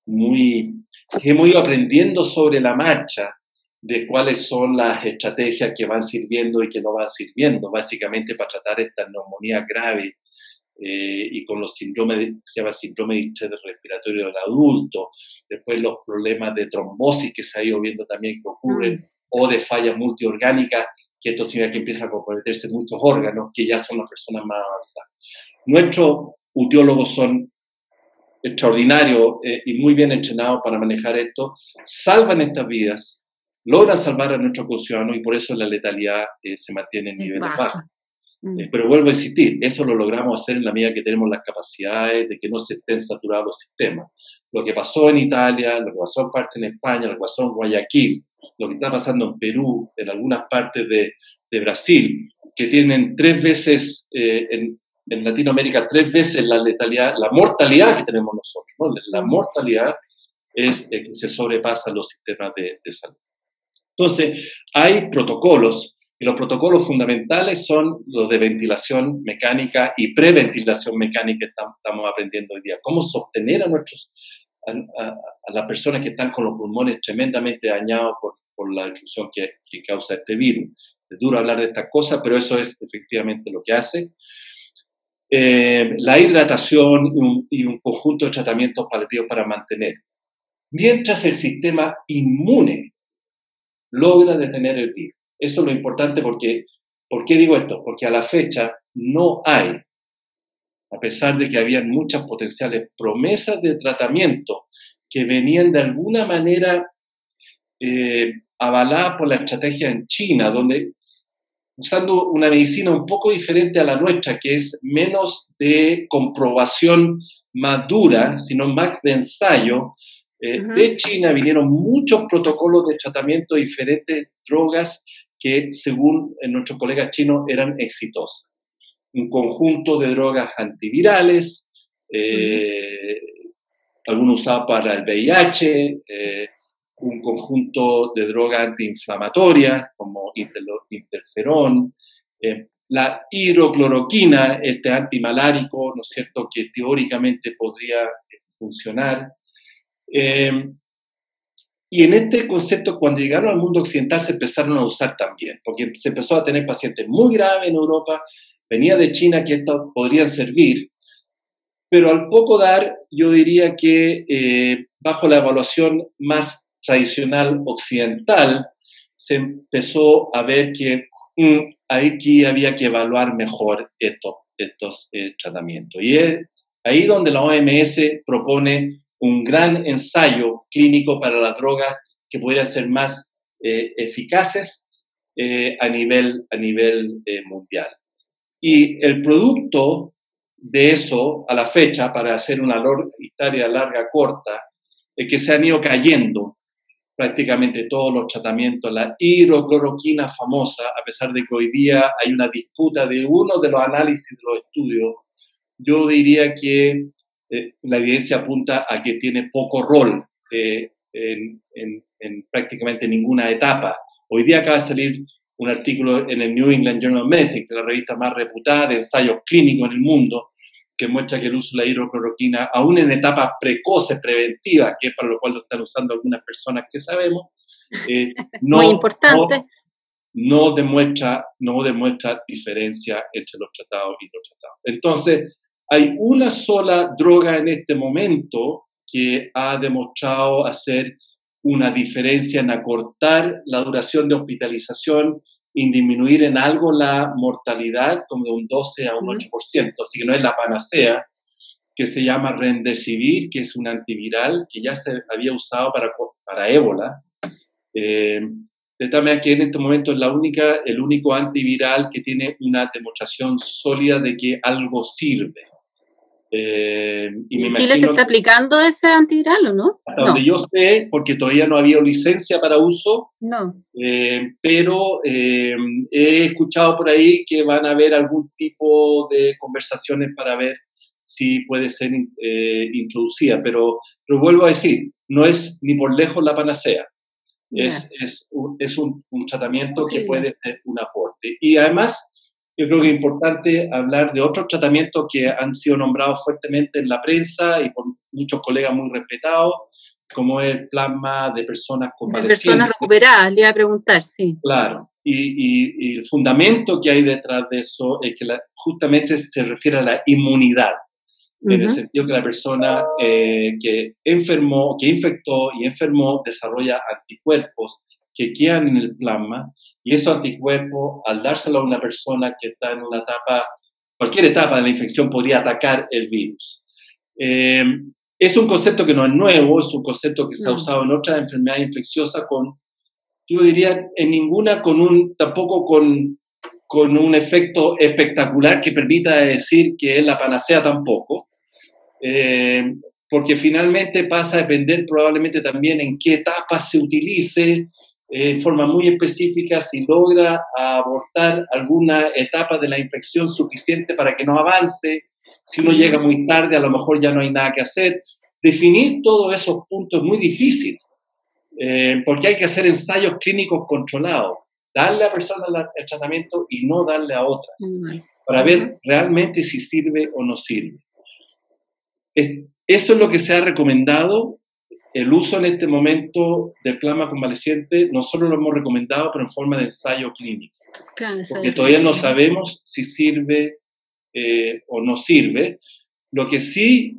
muy, que hemos ido aprendiendo sobre la marcha, de cuáles son las estrategias que van sirviendo y que no van sirviendo, básicamente para tratar esta neumonía grave eh, y con los síndromes, se llama síndrome de estrés respiratorio del adulto, después los problemas de trombosis que se ha ido viendo también que ocurren, mm. o de falla multiorgánica, que esto significa que empiezan a comprometerse muchos órganos, que ya son las personas más avanzadas. Nuestros utiólogos son extraordinarios eh, y muy bien entrenados para manejar esto, salvan estas vidas, logra salvar a nuestros conciudadanos y por eso la letalidad eh, se mantiene en niveles bajos. Mm. Eh, pero vuelvo a insistir, eso lo logramos hacer en la medida que tenemos las capacidades de que no se estén saturados los sistemas. Lo que pasó en Italia, lo que pasó en parte en España, lo que pasó en Guayaquil, lo que está pasando en Perú, en algunas partes de, de Brasil, que tienen tres veces, eh, en, en, Latinoamérica, tres veces la letalidad, la mortalidad que tenemos nosotros. La mortalidad es que se sobrepasan los sistemas de, de salud. Entonces, hay protocolos y los protocolos fundamentales son los de ventilación mecánica y preventilación mecánica que estamos aprendiendo hoy día. Cómo sostener a nuestros a, las personas que están con los pulmones tremendamente dañados por, por la destrucción que, causa este virus. Es duro hablar de estas cosas, pero eso es efectivamente lo que hace. Eh, la hidratación y un, y un conjunto de tratamientos paliativos para mantener. Mientras el sistema inmune logra detener el virus. Esto es lo importante porque, ¿por qué digo esto? Porque a la fecha no hay, a pesar de que habían muchas potenciales promesas de tratamiento que venían de alguna manera eh, avaladas por la estrategia en China, donde usando una medicina un poco diferente a la nuestra, que es menos de comprobación madura, sino más de ensayo, eh, de China vinieron muchos protocolos de tratamiento de diferentes drogas que, según nuestros colegas chinos, eran exitosas. Un conjunto de drogas antivirales, eh, algunos usados para el VIH, eh, un conjunto de drogas antiinflamatorias como interferón, la hidrocloroquina, este antimalárico, ¿no es cierto?, que teóricamente podría funcionar, eh, y en este concepto, cuando llegaron al mundo occidental, se empezaron a usar también, porque se empezó a tener pacientes muy graves en Europa, venía de China que esto podrían servir, pero al poco dar, yo diría que eh, bajo la evaluación más tradicional occidental, se empezó a ver que mm, aquí había que evaluar mejor estos, estos eh, tratamientos. Y es ahí donde la OMS propone un gran ensayo clínico para las drogas que pudieran ser más eh, eficaces eh, a nivel, a nivel eh, mundial. Y el producto de eso a la fecha, para hacer una historia larga, corta, es que se han ido cayendo prácticamente todos los tratamientos. La hidrocloroquina famosa, a pesar de que hoy día hay una disputa de uno de los análisis de los estudios, yo diría que eh, la evidencia apunta a que tiene poco rol eh, en, prácticamente ninguna etapa. Hoy día acaba de salir un artículo en el New England Journal of Medicine, que es la revista más reputada de ensayos clínicos en el mundo, que muestra que el uso de la hidrocloroquina, aún en etapas precoces, preventivas, que es para lo cual lo están usando algunas personas que sabemos, eh, (laughs) no, Muy importante. No, demuestra, no demuestra diferencia entre los tratados y los tratados. Entonces, hay una sola droga en este momento que ha demostrado hacer una diferencia en acortar la duración de hospitalización y disminuir en algo la mortalidad, como de un 12 a un 8%, así que no es la panacea, que se llama Remdesivir, que es un antiviral que ya se había usado para, para ébola. Eh, de tal manera que en este momento es la única, el único antiviral que tiene una demostración sólida de que algo sirve. Eh, y ¿En Chile se está aplicando ese antiviral o no? Hasta donde yo sé, porque todavía no había licencia para uso. No. Eh, pero eh, he escuchado por ahí que van a haber algún tipo de conversaciones para ver si puede ser introducida. Pero, pero vuelvo a decir, no es ni por lejos la panacea. Es, es, un, es un, un tratamiento que puede ser un aporte. Y además, yo creo que es importante hablar de otros tratamientos que han sido nombrados fuertemente en la prensa y por muchos colegas muy respetados, como el plasma de personas con De personas recuperadas, le iba a preguntar, sí. Claro, y, y, el fundamento que hay detrás de eso es que justamente se refiere a la inmunidad, en el sentido que la persona eh, que enfermó, que infectó y enfermó desarrolla anticuerpos que quedan en el plasma y esos anticuerpos, al dárselo a una persona que está en una etapa, cualquier etapa de la infección podría atacar el virus. Eh, es un concepto que no es nuevo, es un concepto que se ha usado en otras enfermedades infecciosas con, yo diría, en ninguna con un, tampoco con, con un efecto espectacular que permita decir que es la panacea tampoco. Eh, porque finalmente pasa a depender probablemente también en qué etapa se utilice, en forma muy específica si logra abortar alguna etapa de la infección suficiente para que no avance, si uno llega muy tarde a lo mejor ya no hay nada que hacer. Definir todos esos puntos es muy difícil, eh, porque hay que hacer ensayos clínicos controlados, darle a la persona el tratamiento y no darle a otras, para ver realmente si sirve o no sirve. Eso es lo que se ha recomendado el uso en este momento de plasma convaleciente no solo lo hemos recomendado, pero en forma de ensayo clínico. porque todavía no sabemos si sirve eh, o no sirve. Lo que sí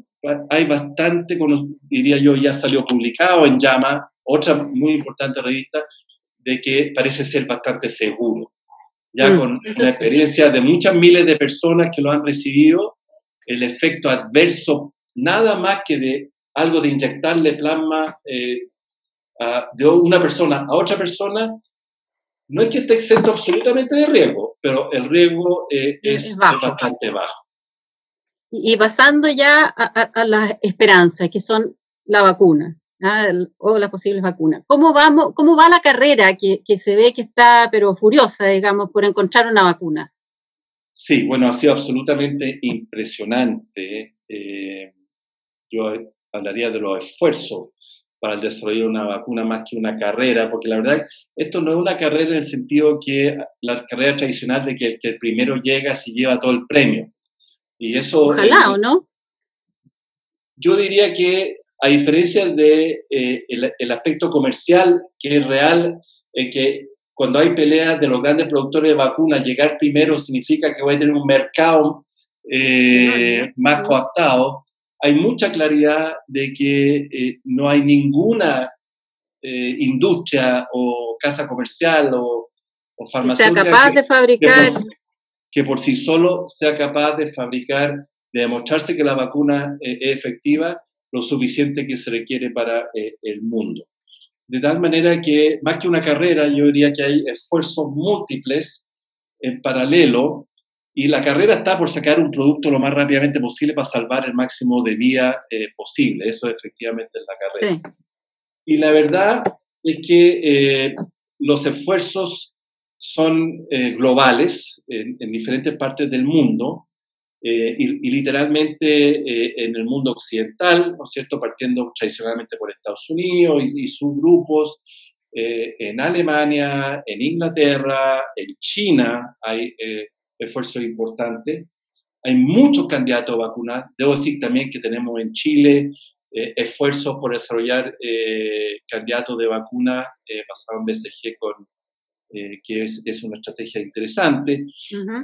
hay bastante, diría yo, ya salió publicado en Llama, otra muy importante revista, de que parece ser bastante seguro. Ya mm, con la experiencia de muchas miles de personas que lo han recibido, el efecto adverso, nada más que de algo de inyectarle plasma eh, de una persona a otra persona, no es que esté exento absolutamente de riesgo, pero el riesgo eh, es, bastante bajo. Y basando ya a, las esperanzas, que son la vacuna ¿ah? o las posibles vacunas, ¿cómo, vamos, cómo va la carrera que, que, se ve que está, pero furiosa, digamos, por encontrar una vacuna? Sí, bueno, ha sido absolutamente impresionante. Eh, yo hablaría de los esfuerzos para el desarrollo de una vacuna más que una carrera, porque la verdad esto no es una carrera en el sentido que la carrera tradicional de que el que primero llega se lleva todo el premio. Y eso... Ojalá, ¿o no? Yo diría que a diferencia de eh, el, aspecto comercial, que es real, es que cuando hay peleas de los grandes productores de vacunas, llegar primero significa que voy a tener un mercado eh, más coaptado hay mucha claridad de que eh, no hay ninguna eh, industria o casa comercial o, o farmacéutica que sea capaz de fabricar. Que por, sí solo sea capaz de fabricar, de demostrarse que la vacuna eh, es efectiva lo suficiente que se requiere para el mundo. De tal manera que, más que una carrera, yo diría que hay esfuerzos múltiples en paralelo Y la carrera está por sacar un producto lo más rápidamente posible para salvar el máximo de vida eh, posible. Eso efectivamente es la carrera. Y la verdad es que eh, los esfuerzos son eh, globales en, diferentes partes del mundo y, literalmente en el mundo occidental, ¿no es cierto?, partiendo tradicionalmente por Estados Unidos y, y sus grupos, en Alemania, en Inglaterra, en China hay esfuerzos importantes. Hay muchos candidatos a vacunar. Debo decir también que tenemos en Chile eh, esfuerzos por desarrollar eh, candidatos de vacuna eh, basado en BCG, con, que es, es, una estrategia interesante.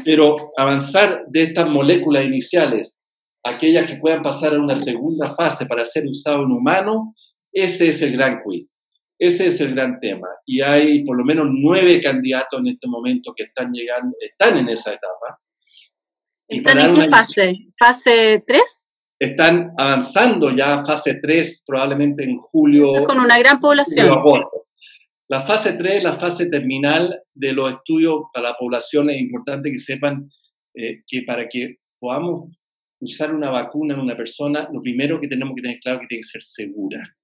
Pero avanzar de estas moléculas iniciales, aquellas que puedan pasar a una segunda fase para ser usado en humanos, ese es el gran quiz. Ese es el gran tema. Y hay por lo menos nueve candidatos en este momento que están llegando, están en esa etapa. ¿Están en qué fase? ¿Fase 3? Están avanzando ya a fase 3, probablemente en julio. con una gran población. La fase 3 la fase terminal de los estudios para la población. Es importante que sepan eh, que para que podamos usar una vacuna en una persona, lo primero que tenemos que tener claro es que tiene que ser segura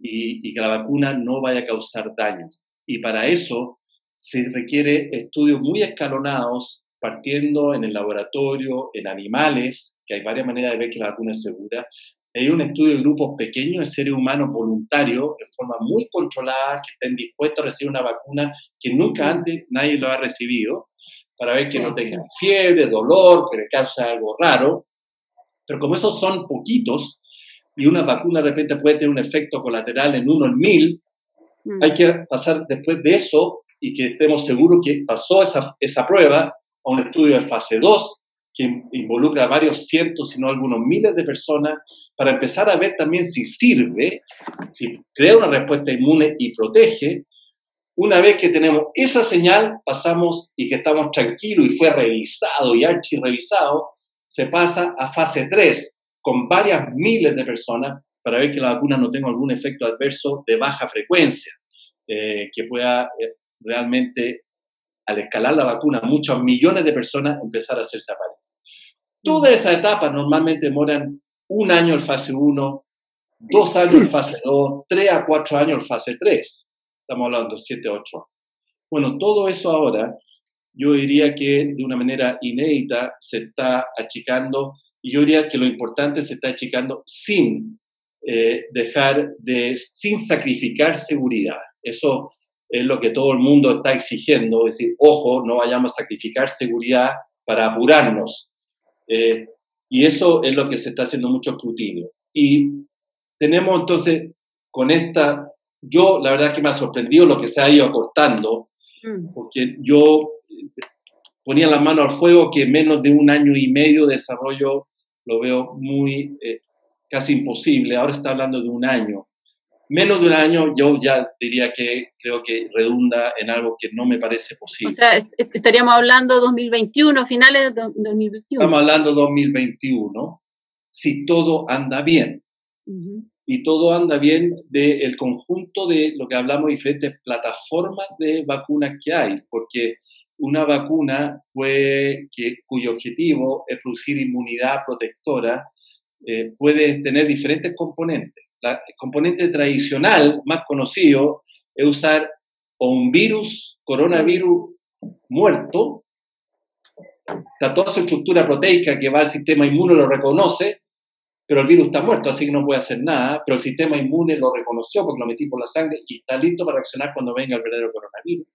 y, que la vacuna no vaya a causar daños. Y para eso se requiere estudios muy escalonados, partiendo en el laboratorio, en animales, que hay varias maneras de ver que la vacuna es segura. Hay un estudio de grupos pequeños de seres humanos voluntarios, de forma muy controlada, que estén dispuestos a recibir una vacuna que nunca antes nadie lo ha recibido, para ver que no tengan fiebre, dolor, que le cause algo raro. Pero como esos son poquitos, y una vacuna de repente puede tener un efecto colateral en uno en mil, mm. hay que pasar después de eso y que estemos seguros que pasó esa, esa prueba a un estudio de fase 2 que involucra a varios cientos, si no algunos miles de personas, para empezar a ver también si sirve, si crea una respuesta inmune y protege. Una vez que tenemos esa señal, pasamos y que estamos tranquilos y fue revisado y archi revisado, se pasa a fase 3, con varias miles de personas para ver que la vacuna no tenga algún efecto adverso de baja frecuencia, eh, que pueda eh, realmente, al escalar la vacuna, muchos millones de personas empezar a hacerse aparecer. Todas esas etapas normalmente demoran un año el fase 1, dos años el fase 2, tres a cuatro años el fase 3. Estamos hablando de 7, 8. Bueno, todo eso ahora, yo diría que de una manera inédita se está achicando y yo diría que lo importante se está achicando sin eh, dejar de, sin sacrificar seguridad. Eso es lo que todo el mundo está exigiendo, es decir, ojo, no vayamos a sacrificar seguridad para apurarnos. Eh, y eso es lo que se está haciendo mucho escrutinio. Y tenemos entonces con esta, yo la verdad que me ha sorprendido lo que se ha ido acortando, mm. porque yo ponía la mano al fuego que menos de un año y medio de desarrollo lo veo muy, eh, casi imposible. Ahora está hablando de un año. Menos de un año yo ya diría que creo que redunda en algo que no me parece posible. O sea, estaríamos hablando 2021, finales de 2021. Estamos hablando 2021, si todo anda bien. Y todo anda bien del conjunto de lo que hablamos, diferentes plataformas de vacunas que hay, porque una vacuna cuyo objetivo es producir inmunidad protectora eh, puede tener diferentes componentes. La, el componente tradicional más conocido es usar o un virus, coronavirus muerto, está toda su estructura proteica que va al sistema inmune lo reconoce, pero el virus está muerto, así que no puede hacer nada, pero el sistema inmune lo reconoció porque lo metí por la sangre y está listo para reaccionar cuando venga el verdadero coronavirus.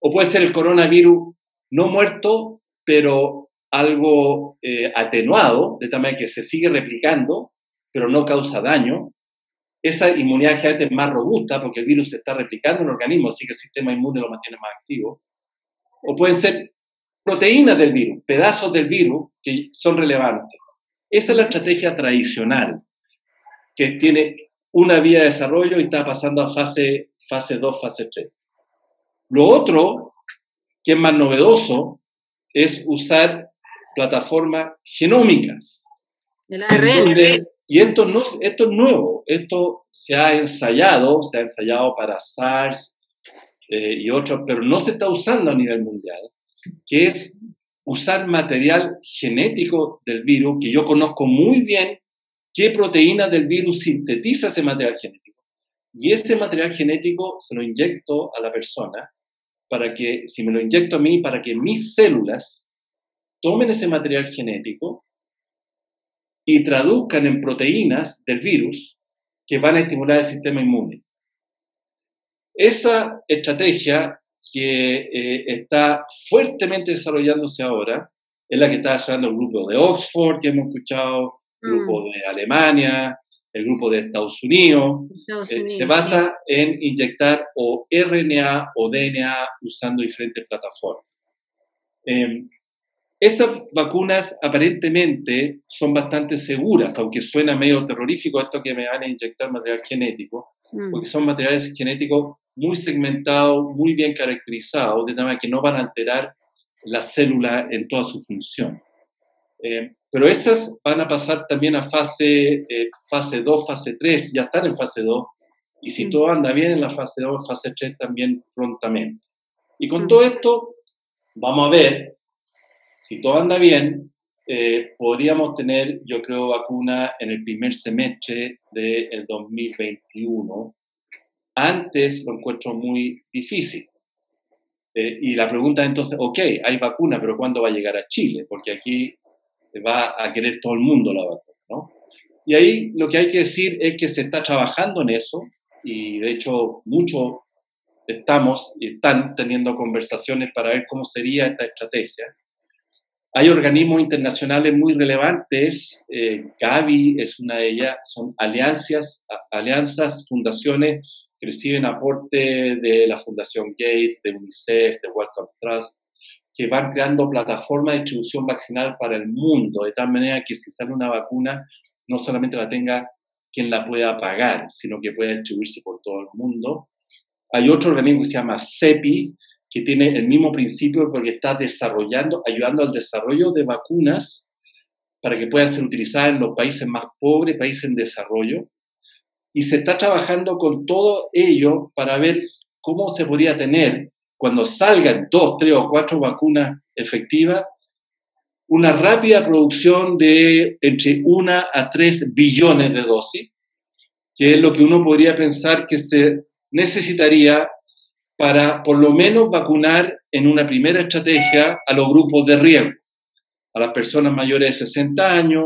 O puede ser el coronavirus no muerto, pero algo eh, atenuado, de tal manera que se sigue replicando, pero no causa daño. Esa inmunidad generalmente es más robusta porque el virus se está replicando en el organismo, así que el sistema inmune lo mantiene más activo. O pueden ser proteínas del virus, pedazos del virus que son relevantes. Esa es la estrategia tradicional, que tiene una vía de desarrollo y está pasando a fase, fase 2, fase 3. Lo otro, que es más novedoso, es usar plataformas genómicas. y esto, no, esto es nuevo, esto se ha ensayado, se ha ensayado para SARS eh, y otros, pero no se está usando a nivel mundial, que es usar material genético del virus, que yo conozco muy bien qué proteína del virus sintetiza ese material genético. Y ese material genético se lo inyecto a la persona para que, si me lo inyecto a mí, para que mis células tomen ese material genético y traduzcan en proteínas del virus que van a estimular el sistema inmune. Esa estrategia que eh, está fuertemente desarrollándose ahora es la que está desarrollando el grupo de Oxford, que hemos escuchado, el grupo mm. de Alemania, el grupo de Estados Unidos. Eh, se basa en inyectar o RNA o DNA usando diferentes plataformas. Eh, estas vacunas aparentemente son bastante seguras, aunque suena medio terrorífico esto que me van a inyectar material genético, mm. porque son materiales genéticos muy segmentados, muy bien caracterizados, de manera que no van a alterar la célula en toda su función. Eh, pero estas van a pasar también a fase, eh, fase 2, fase 3, ya están en fase 2, y si mm. todo anda bien en la fase 2, fase 3 también prontamente. Y con mm. todo esto, vamos a ver si todo anda bien, eh, podríamos tener, yo creo, vacuna en el primer semestre del 2021. Antes lo encuentro muy difícil. Eh, y la pregunta es entonces, ok, hay vacuna, pero ¿cuándo va a llegar a Chile? Porque aquí va a querer todo el mundo la vacuna, ¿no? Y ahí lo que hay que decir es que se está trabajando en eso y de hecho muchos estamos y están teniendo conversaciones para ver cómo sería esta estrategia. Hay organismos internacionales muy relevantes, eh, Gavi es una de ellas, son alianzas, alianzas, fundaciones que reciben aporte de la Fundación Gates, de UNICEF, de Wellcome Trust, que van creando plataformas de distribución vaccinal para el mundo, de tal manera que si sale una vacuna, no solamente la tenga quien la pueda pagar, sino que pueda distribuirse por todo el mundo. Hay otro organismo que se llama CEPI, que tiene el mismo principio porque está desarrollando, ayudando al desarrollo de vacunas para que puedan ser utilizadas en los países más pobres, países en desarrollo. Y se está trabajando con todo ello para ver cómo se podría tener, cuando salgan dos, tres o cuatro vacunas efectivas, una rápida producción de entre una a tres billones de dosis, que es lo que uno podría pensar que se necesitaría para por lo menos vacunar en una primera estrategia a los grupos de riesgo, a las personas mayores de 60 años,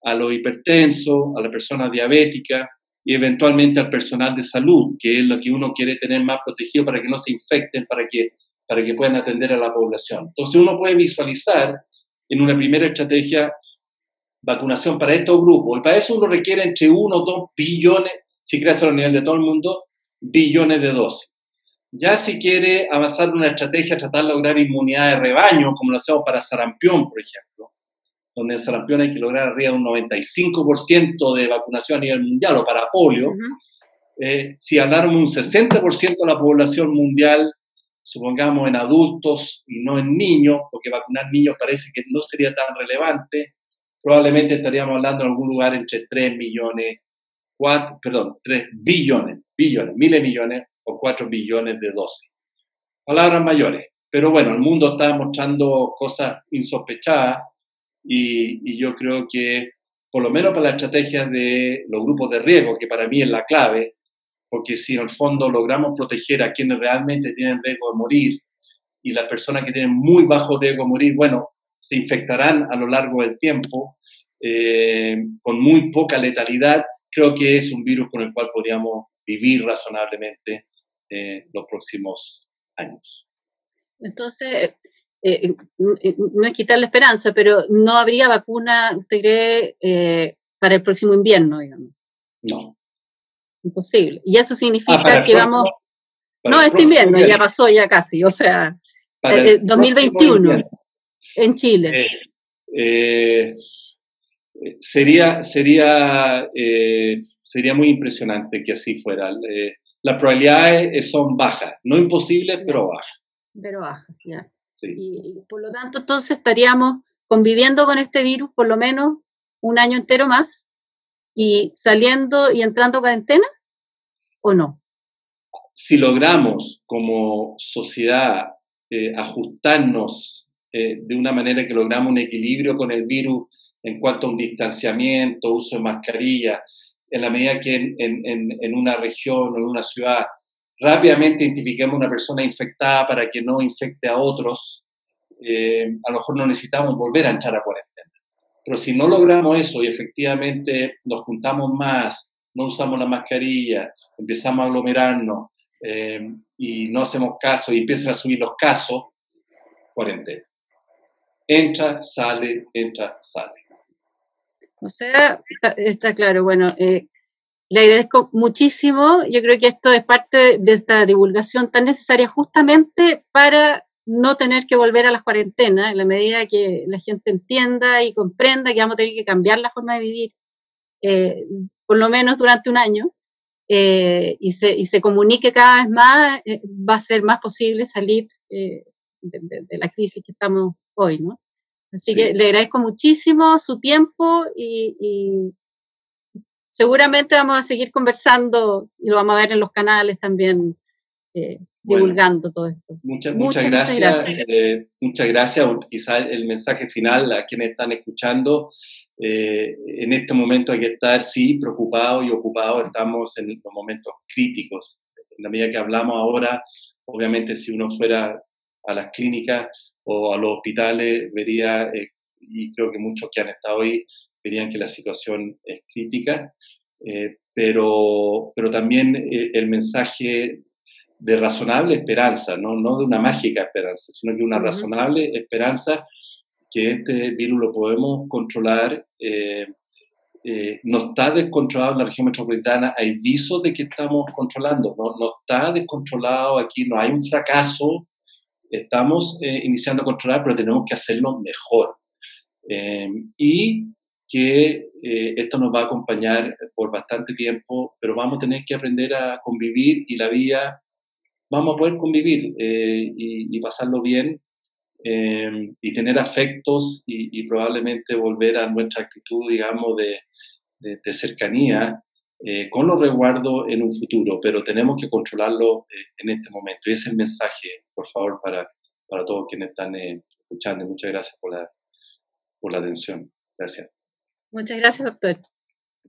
a los hipertensos, a las personas diabéticas y eventualmente al personal de salud, que es lo que uno quiere tener más protegido para que no se infecten, para que, para que puedan atender a la población. Entonces uno puede visualizar en una primera estrategia vacunación para estos grupos. Y para eso uno requiere entre 1 o 2 billones, si crece a nivel de todo el mundo, billones de dosis. Ya si quiere avanzar una estrategia, tratar de lograr inmunidad de rebaño, como lo hacemos para sarampión, por ejemplo, donde en sarampión hay que lograr arriba de un 95% de vacunación a nivel mundial, o para polio, eh, si habláramos un 60% de la población mundial, supongamos en adultos y no en niños, porque vacunar niños parece que no sería tan relevante, probablemente estaríamos hablando en algún lugar entre 3 millones, 4, perdón, 3 billones, billones, miles de millones o 4 billones de dosis. Palabras mayores. Pero bueno, el mundo está mostrando cosas insospechadas y, yo creo que por lo menos para la estrategia de los grupos de riesgo, que para mí es la clave, porque si en el fondo logramos proteger a quienes realmente tienen riesgo de morir y las personas que tienen muy bajo riesgo de morir, bueno, se infectarán a lo largo del tiempo eh, con muy poca letalidad, creo que es un virus con el cual podríamos vivir razonablemente los próximos años. Entonces, eh, eh, no es quitar la esperanza, pero no habría vacuna, usted cree, eh, para el próximo invierno, digamos. No. Imposible. Y eso significa ah, que vamos... No, este invierno ya pasó ya casi, o sea, 2021 en Chile. sería, sería, sería muy impresionante que así fuera las probabilidades son bajas, no imposibles, pero bajas. Pero bajas, ya. Y, por lo tanto, entonces estaríamos conviviendo con este virus por lo menos un año entero más y saliendo y entrando cuarentenas o no? Si logramos como sociedad eh, ajustarnos eh, de una manera que logramos un equilibrio con el virus en cuanto a un distanciamiento, uso de mascarilla, en la medida que en, en, en una región o en una ciudad rápidamente identifiquemos una persona infectada para que no infecte a otros, eh, a lo mejor no necesitamos volver a entrar a cuarentena. Pero si no logramos eso y efectivamente nos juntamos más, no usamos la mascarilla, empezamos a aglomerarnos eh, y no hacemos caso y empiezan a subir los casos, cuarentena. Entra, sale, entra, sale. O sea, está, claro, bueno, eh, le agradezco muchísimo. Yo creo que esto es parte de esta divulgación tan necesaria justamente para no tener que volver a las cuarentenas en la medida que la gente entienda y comprenda que vamos a tener que cambiar la forma de vivir, eh, por lo menos durante un año, eh, y, se, y se comunique cada vez más, va a ser más posible salir de, la crisis que estamos hoy, ¿no? Así que le agradezco muchísimo su tiempo y, seguramente vamos a seguir conversando y lo vamos a ver en los canales también, eh, divulgando todo esto. Muchas, muchas, gracias. Muchas gracias. Eh, quizá el mensaje final a quienes están escuchando. Eh, en este momento hay que estar, sí, preocupados y ocupados. Estamos en los momentos críticos. En la medida que hablamos ahora, obviamente si uno fuera a las clínicas o a los hospitales, vería, eh, y creo que muchos que han estado ahí verían que la situación es crítica, eh, pero, pero también eh, el mensaje de razonable esperanza, ¿no? no de una mágica esperanza, sino de una razonable esperanza que este virus lo podemos controlar. no está descontrolado en la región metropolitana, hay visos de que estamos controlando, no, no está descontrolado aquí, no hay un fracaso estamos eh, iniciando a controlar, pero tenemos que hacerlo mejor. Eh, y que eh, esto nos va a acompañar por bastante tiempo, pero vamos a tener que aprender a convivir y la vida, vamos a poder convivir y, pasarlo bien y tener afectos y, probablemente volver a nuestra actitud, digamos, de, de cercanía eh, con los resguardos en un futuro, pero tenemos que controlarlo eh, en este momento. Y ese es el mensaje, por favor, para, para todos quienes están eh, escuchando. Muchas gracias por la, por la atención. Gracias. Muchas gracias, doctor.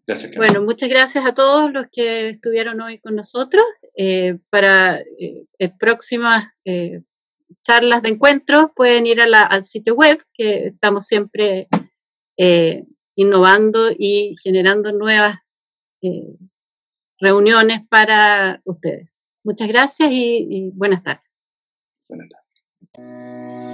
Gracias, bueno, muchas gracias a todos los que estuvieron hoy con nosotros. para próximas charlas de encuentro pueden ir al sitio web, que estamos siempre innovando y generando nuevas eh, reuniones para ustedes. Muchas gracias y, y buenas tardes. Buenas tardes.